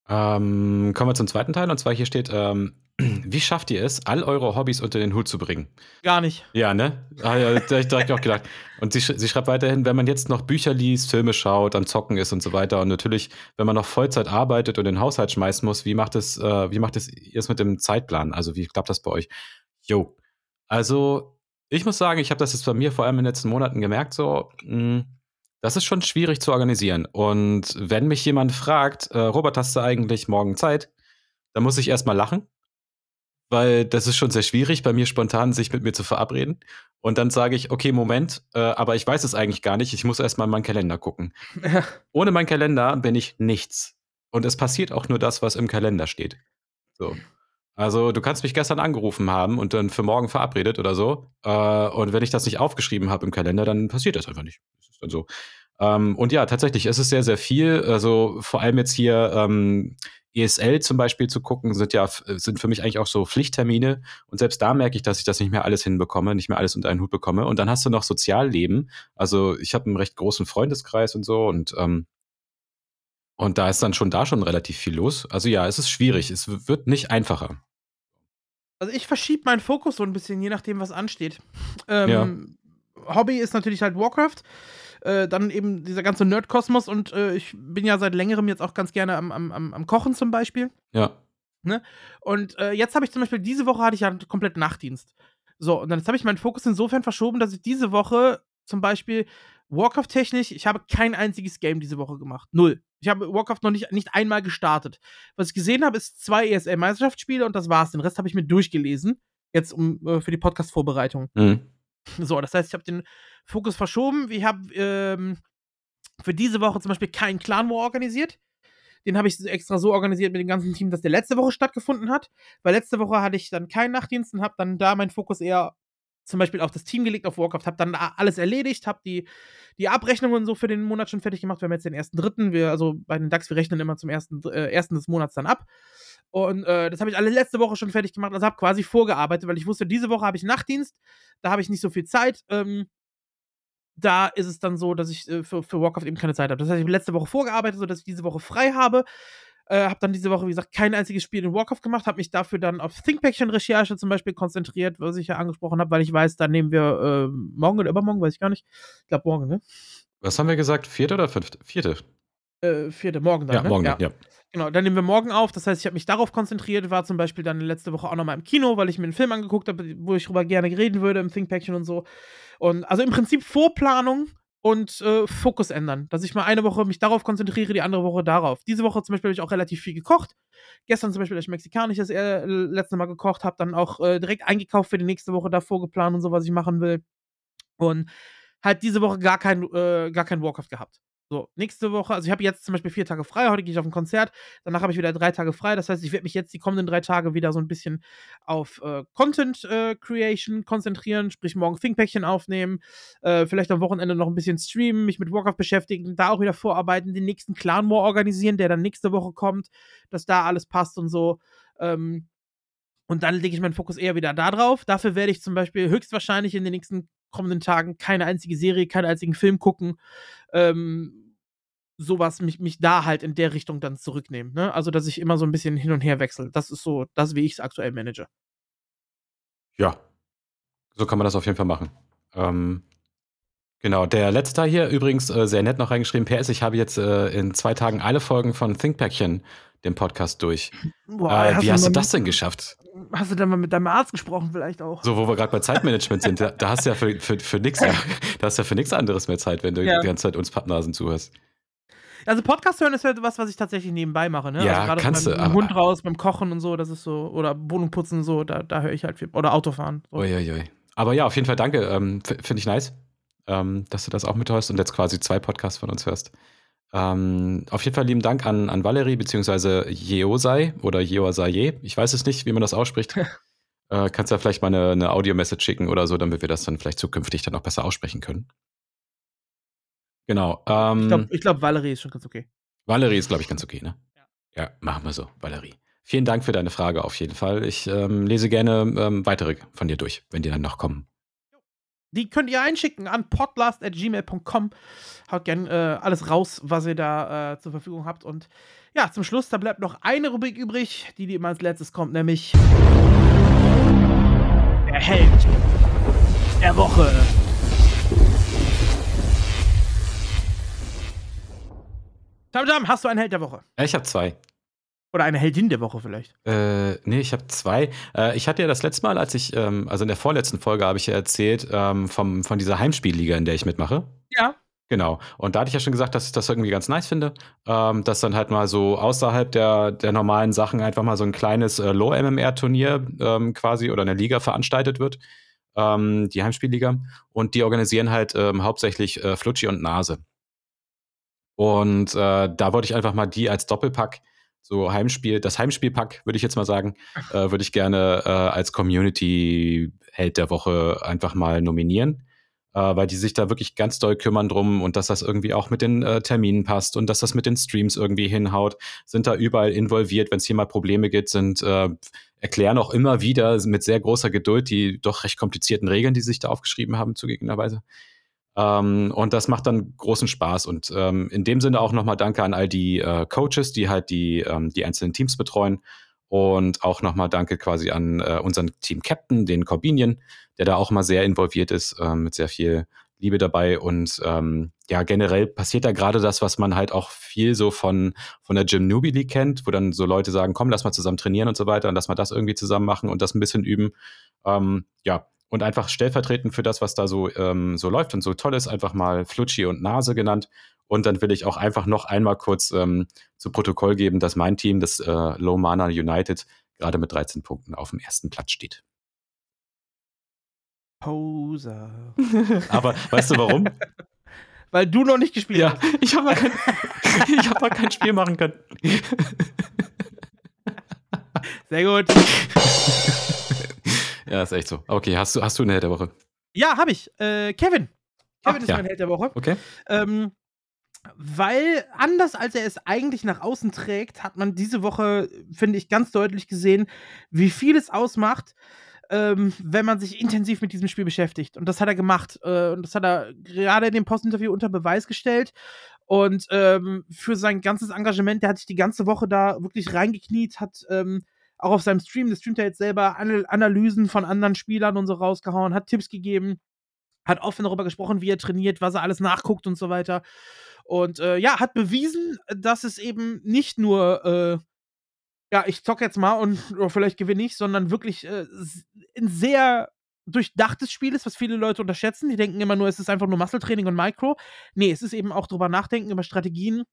Ähm, kommen wir zum zweiten Teil. Und zwar hier steht, ähm, [CLEARS THROAT] wie schafft ihr es, all eure Hobbys unter den Hut zu bringen? Gar nicht. Ja, ne? Ah, ja, da hab ich direkt auch gedacht. Und sie, sie schreibt weiterhin, wenn man jetzt noch Bücher liest, Filme schaut, am Zocken ist und so weiter. Und natürlich, wenn man noch Vollzeit arbeitet und den Haushalt schmeißen muss, wie macht es, äh, wie macht es ihr es mit dem Zeitplan? Also, wie klappt das bei euch? Jo. Also, ich muss sagen, ich habe das jetzt bei mir vor allem in den letzten Monaten gemerkt, so, mh, das ist schon schwierig zu organisieren. Und wenn mich jemand fragt, äh, Robert, hast du eigentlich morgen Zeit? Dann muss ich erstmal lachen, weil das ist schon sehr schwierig, bei mir spontan sich mit mir zu verabreden. Und dann sage ich, okay, Moment, äh, aber ich weiß es eigentlich gar nicht. Ich muss erstmal in meinen Kalender gucken. Ohne meinen Kalender bin ich nichts. Und es passiert auch nur das, was im Kalender steht. So. Also, du kannst mich gestern angerufen haben und dann für morgen verabredet oder so. Äh, und wenn ich das nicht aufgeschrieben habe im Kalender, dann passiert das einfach nicht. Das ist dann so. Ähm, und ja, tatsächlich, es ist sehr, sehr viel. Also vor allem jetzt hier ähm, ESL zum Beispiel zu gucken, sind ja sind für mich eigentlich auch so Pflichttermine. Und selbst da merke ich, dass ich das nicht mehr alles hinbekomme, nicht mehr alles unter einen Hut bekomme. Und dann hast du noch Sozialleben. Also ich habe einen recht großen Freundeskreis und so und ähm, und da ist dann schon da schon relativ viel los. Also ja, es ist schwierig. Es wird nicht einfacher. Also ich verschiebe meinen Fokus so ein bisschen, je nachdem, was ansteht. Ähm, ja. Hobby ist natürlich halt Warcraft. Äh, dann eben dieser ganze Nerd-Kosmos und äh, ich bin ja seit längerem jetzt auch ganz gerne am, am, am Kochen zum Beispiel. Ja. Ne? Und äh, jetzt habe ich zum Beispiel, diese Woche hatte ich ja komplett Nachtdienst. So, und dann habe ich meinen Fokus insofern verschoben, dass ich diese Woche zum Beispiel Warcraft-technisch, ich habe kein einziges Game diese Woche gemacht. Null. Ich habe Warcraft noch nicht, nicht einmal gestartet. Was ich gesehen habe, ist zwei ESL-Meisterschaftsspiele und das war's. Den Rest habe ich mir durchgelesen. Jetzt um, äh, für die Podcast-Vorbereitung. Mhm. So, das heißt, ich habe den Fokus verschoben. Ich habe ähm, für diese Woche zum Beispiel keinen Clan War organisiert. Den habe ich extra so organisiert mit dem ganzen Team, dass der letzte Woche stattgefunden hat. Weil letzte Woche hatte ich dann keinen Nachtdienst und habe dann da meinen Fokus eher zum Beispiel auf das Team gelegt auf Warcraft, habe dann alles erledigt, habe die, die Abrechnungen so für den Monat schon fertig gemacht. Wir haben jetzt den ersten dritten, wir, also bei den DAX, wir rechnen immer zum ersten, äh, ersten des Monats dann ab. Und äh, das habe ich alle letzte Woche schon fertig gemacht, also habe quasi vorgearbeitet, weil ich wusste, diese Woche habe ich Nachtdienst, da habe ich nicht so viel Zeit. Ähm, da ist es dann so, dass ich äh, für, für Warcraft eben keine Zeit habe. Das heißt, ich habe letzte Woche vorgearbeitet, sodass ich diese Woche frei habe. Äh, habe dann diese Woche, wie gesagt, kein einziges Spiel in Warcraft gemacht, habe mich dafür dann auf ThinkPaction-Recherche zum Beispiel konzentriert, was ich ja angesprochen habe, weil ich weiß, da nehmen wir äh, morgen oder übermorgen, weiß ich gar nicht. Ich glaube morgen, ne? Was haben wir gesagt? Vierte oder fünfte? Vierte. Äh, vierte, morgen dann. Ja, ne? morgen, ja. ja. Genau, dann nehmen wir morgen auf. Das heißt, ich habe mich darauf konzentriert, war zum Beispiel dann letzte Woche auch nochmal im Kino, weil ich mir einen Film angeguckt habe, wo ich drüber gerne reden würde, im ThinkPaction und so. Und also im Prinzip Vorplanung und äh, Fokus ändern. Dass ich mal eine Woche mich darauf konzentriere, die andere Woche darauf. Diese Woche zum Beispiel habe ich auch relativ viel gekocht. Gestern zum Beispiel habe ich mexikanisch das äh, letzte Mal gekocht, habe dann auch äh, direkt eingekauft für die nächste Woche davor geplant und so, was ich machen will. Und halt diese Woche gar kein, äh, gar kein Warcraft gehabt. So, nächste Woche, also ich habe jetzt zum Beispiel vier Tage frei, heute gehe ich auf ein Konzert, danach habe ich wieder drei Tage frei. Das heißt, ich werde mich jetzt die kommenden drei Tage wieder so ein bisschen auf äh, Content äh, Creation konzentrieren, sprich morgen Thinkpäckchen aufnehmen, äh, vielleicht am Wochenende noch ein bisschen streamen, mich mit Warcraft beschäftigen, da auch wieder vorarbeiten, den nächsten Clan War organisieren, der dann nächste Woche kommt, dass da alles passt und so. Ähm, und dann lege ich meinen Fokus eher wieder da drauf. Dafür werde ich zum Beispiel höchstwahrscheinlich in den nächsten kommenden Tagen keine einzige Serie, keinen einzigen Film gucken. Ähm, sowas, mich, mich da halt in der Richtung dann zurücknehmen. Ne? Also, dass ich immer so ein bisschen hin und her wechsle. Das ist so, das, wie ich es aktuell manage. Ja, so kann man das auf jeden Fall machen. Ähm, genau, der letzte hier übrigens äh, sehr nett noch reingeschrieben. PS, ich habe jetzt äh, in zwei Tagen alle Folgen von ThinkPackchen, dem Podcast, durch. Boah, äh, hast wie hast du das denn geschafft? Hast du dann mal mit deinem Arzt gesprochen, vielleicht auch? So, wo wir gerade bei Zeitmanagement sind, da, da, hast du ja für, für, für nichts ja anderes mehr Zeit, wenn du ja. die ganze Zeit uns Pappnasen zuhörst. Also Podcast hören ist ja was, was ich tatsächlich nebenbei mache, ne? Ja, also kannst beim, du. Beim Hund raus, beim Kochen und so, das ist so, oder Wohnung putzen so, da, da höre ich halt viel. Oder Autofahren. So. Uiuiui. Aber ja, auf jeden Fall danke. Ähm, Finde ich nice, ähm, dass du das auch mithörst und jetzt quasi zwei Podcasts von uns hörst. Ähm, auf jeden Fall lieben Dank an, an Valerie, beziehungsweise Jeosai oder Jeosaye. Ich weiß es nicht, wie man das ausspricht. [LAUGHS] äh, kannst ja vielleicht mal eine, eine Audio-Message schicken oder so, damit wir das dann vielleicht zukünftig dann auch besser aussprechen können. Genau. Ich glaube, Ähm, glaub, Valerie ist schon ganz okay. Valerie ist, glaube ich, ganz okay, ne? Ja. Ja, machen wir so, Valerie. Vielen Dank für deine Frage auf jeden Fall. Ich ähm, lese gerne ähm, weitere von dir durch, wenn die dann noch kommen. Die könnt ihr einschicken an podlast.gmail.com. Haut gern äh, alles raus, was ihr da äh, zur Verfügung habt. Und ja, zum Schluss, da bleibt noch eine Rubrik übrig, die, die immer als letztes kommt, nämlich der Held der Woche. Tamtam, hast du einen Held der Woche? Ich habe zwei. Oder eine Heldin der Woche vielleicht? Äh, nee, ich habe zwei. Äh, ich hatte ja das letzte Mal, als ich, ähm, also in der vorletzten Folge habe ich ja erzählt, ähm, vom, von dieser Heimspielliga, in der ich mitmache. Ja. Genau. Und da hatte ich ja schon gesagt, dass ich das irgendwie ganz nice finde, ähm, dass dann halt mal so außerhalb der, der normalen Sachen einfach mal so ein kleines äh, Low-MMR-Turnier ähm, quasi oder eine Liga veranstaltet wird. Ähm, die Heimspielliga. Und die organisieren halt ähm, hauptsächlich äh, Flutschi und Nase. Und äh, da wollte ich einfach mal die als Doppelpack, so Heimspiel, das Heimspielpack, würde ich jetzt mal sagen, [LAUGHS] äh, würde ich gerne äh, als Community-Held der Woche einfach mal nominieren äh, weil die sich da wirklich ganz doll kümmern drum und dass das irgendwie auch mit den äh, Terminen passt und dass das mit den Streams irgendwie hinhaut, sind da überall involviert, wenn es hier mal Probleme gibt, sind äh, erklären auch immer wieder mit sehr großer Geduld die doch recht komplizierten Regeln, die sich da aufgeschrieben haben, zugegebenerweise. Ähm, und das macht dann großen Spaß. Und ähm, in dem Sinne auch nochmal Danke an all die äh, Coaches, die halt die, ähm, die einzelnen Teams betreuen. Und auch nochmal Danke quasi an äh, unseren Team-Captain, den Corbinian, der da auch mal sehr involviert ist, ähm, mit sehr viel Liebe dabei. Und ähm, ja, generell passiert da gerade das, was man halt auch viel so von, von der Gym Newbie League kennt, wo dann so Leute sagen, komm, lass mal zusammen trainieren und so weiter und lass mal das irgendwie zusammen machen und das ein bisschen üben. Ähm, ja, und einfach stellvertretend für das, was da so, ähm, so läuft und so toll ist, einfach mal Flutschi und Nase genannt. Und dann will ich auch einfach noch einmal kurz ähm, zu Protokoll geben, dass mein Team, das äh, Low Mana United, gerade mit 13 Punkten auf dem ersten Platz steht. Poser. [LAUGHS] Aber weißt du warum? [LAUGHS] Weil du noch nicht gespielt ja, hast. [LAUGHS] ich habe mal, kein, ich hab mal kein Spiel machen können. Sehr gut. Ja, ist echt so. Okay, hast du, hast du eine Held der Woche? Ja, habe ich. Äh, Kevin. Kevin Ach, ist ja. mein Held der Woche. Okay. Ähm, weil anders als er es eigentlich nach außen trägt, hat man diese Woche, finde ich, ganz deutlich gesehen, wie viel es ausmacht, ähm, wenn man sich intensiv mit diesem Spiel beschäftigt. Und das hat er gemacht. Äh, und das hat er gerade in dem Postinterview unter Beweis gestellt. Und ähm, für sein ganzes Engagement, der hat sich die ganze Woche da wirklich reingekniet, hat ähm, auch auf seinem Stream, das streamt er jetzt selber, Anal Analysen von anderen Spielern und so rausgehauen, hat Tipps gegeben, hat offen darüber gesprochen, wie er trainiert, was er alles nachguckt und so weiter. Und äh, ja, hat bewiesen, dass es eben nicht nur, äh, ja, ich zocke jetzt mal und vielleicht gewinne ich, sondern wirklich äh, ein sehr durchdachtes Spiel ist, was viele Leute unterschätzen. Die denken immer nur, es ist einfach nur Muscle-Training und Micro. Nee, es ist eben auch drüber nachdenken, über Strategien,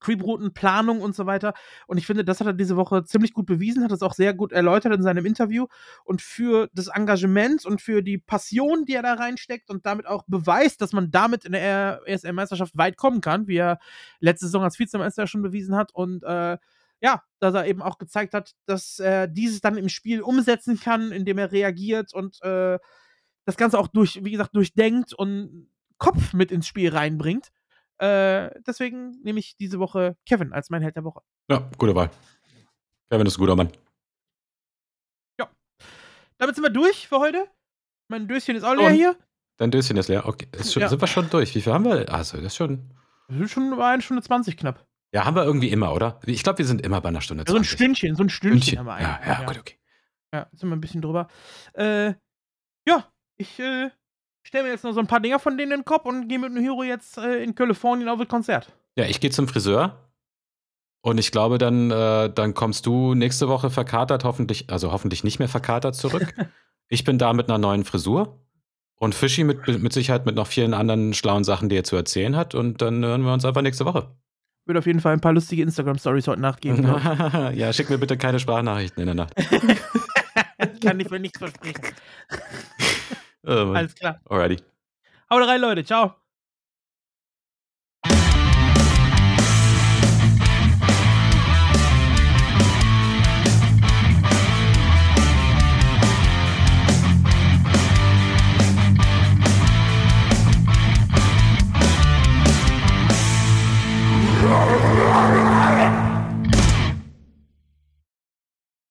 Creep-Routen, Planung und so weiter. Und ich finde, das hat er diese Woche ziemlich gut bewiesen, hat es auch sehr gut erläutert in seinem Interview. Und für das Engagement und für die Passion, die er da reinsteckt und damit auch beweist, dass man damit in der ESL-Meisterschaft weit kommen kann, wie er letzte Saison als Vizemeister schon bewiesen hat. Und äh, ja, dass er eben auch gezeigt hat, dass er dieses dann im Spiel umsetzen kann, indem er reagiert und äh, das Ganze auch durch, wie gesagt, durchdenkt und Kopf mit ins Spiel reinbringt. Äh, deswegen nehme ich diese Woche Kevin als mein Held der Woche. Ja, gute Wahl. Kevin ist ein guter Mann. Ja. Damit sind wir durch für heute. Mein Döschen ist auch Und? leer hier. Dein Döschen ist leer. Okay, ist schon, Ja. sind wir schon durch? Wie viel haben wir? Also, das ist schon. Wir sind schon bei einer Stunde 20 knapp. Ja, haben wir irgendwie immer, oder? Ich glaube, wir sind immer bei einer Stunde So ein 20. Stündchen, so ein Stündchen, Stündchen. haben wir Ja, eigentlich. ja, gut, okay. Ja, sind wir ein bisschen drüber. Äh, ja, ich äh, stelle mir jetzt noch so ein paar Dinger von denen in den Kopf und gehe mit dem Hero jetzt äh, in Kalifornien auf das Konzert. Ja, ich gehe zum Friseur. Und ich glaube, dann, äh, dann kommst du nächste Woche verkatert, hoffentlich, also hoffentlich nicht mehr verkatert zurück. [LAUGHS] ich bin da mit einer neuen Frisur. Und Fischi mit, mit Sicherheit mit noch vielen anderen schlauen Sachen, die er zu erzählen hat. Und dann hören wir uns einfach nächste Woche. Wird auf jeden Fall ein paar lustige Instagram-Stories heute Nacht geben. glaub ich. [LAUGHS] ja, schick mir bitte keine Sprachnachrichten in der Nacht. [LAUGHS] Kann ich mir nichts versprechen. Ähm, Alles klar. Alrighty. Haut rein, Leute. Ciao.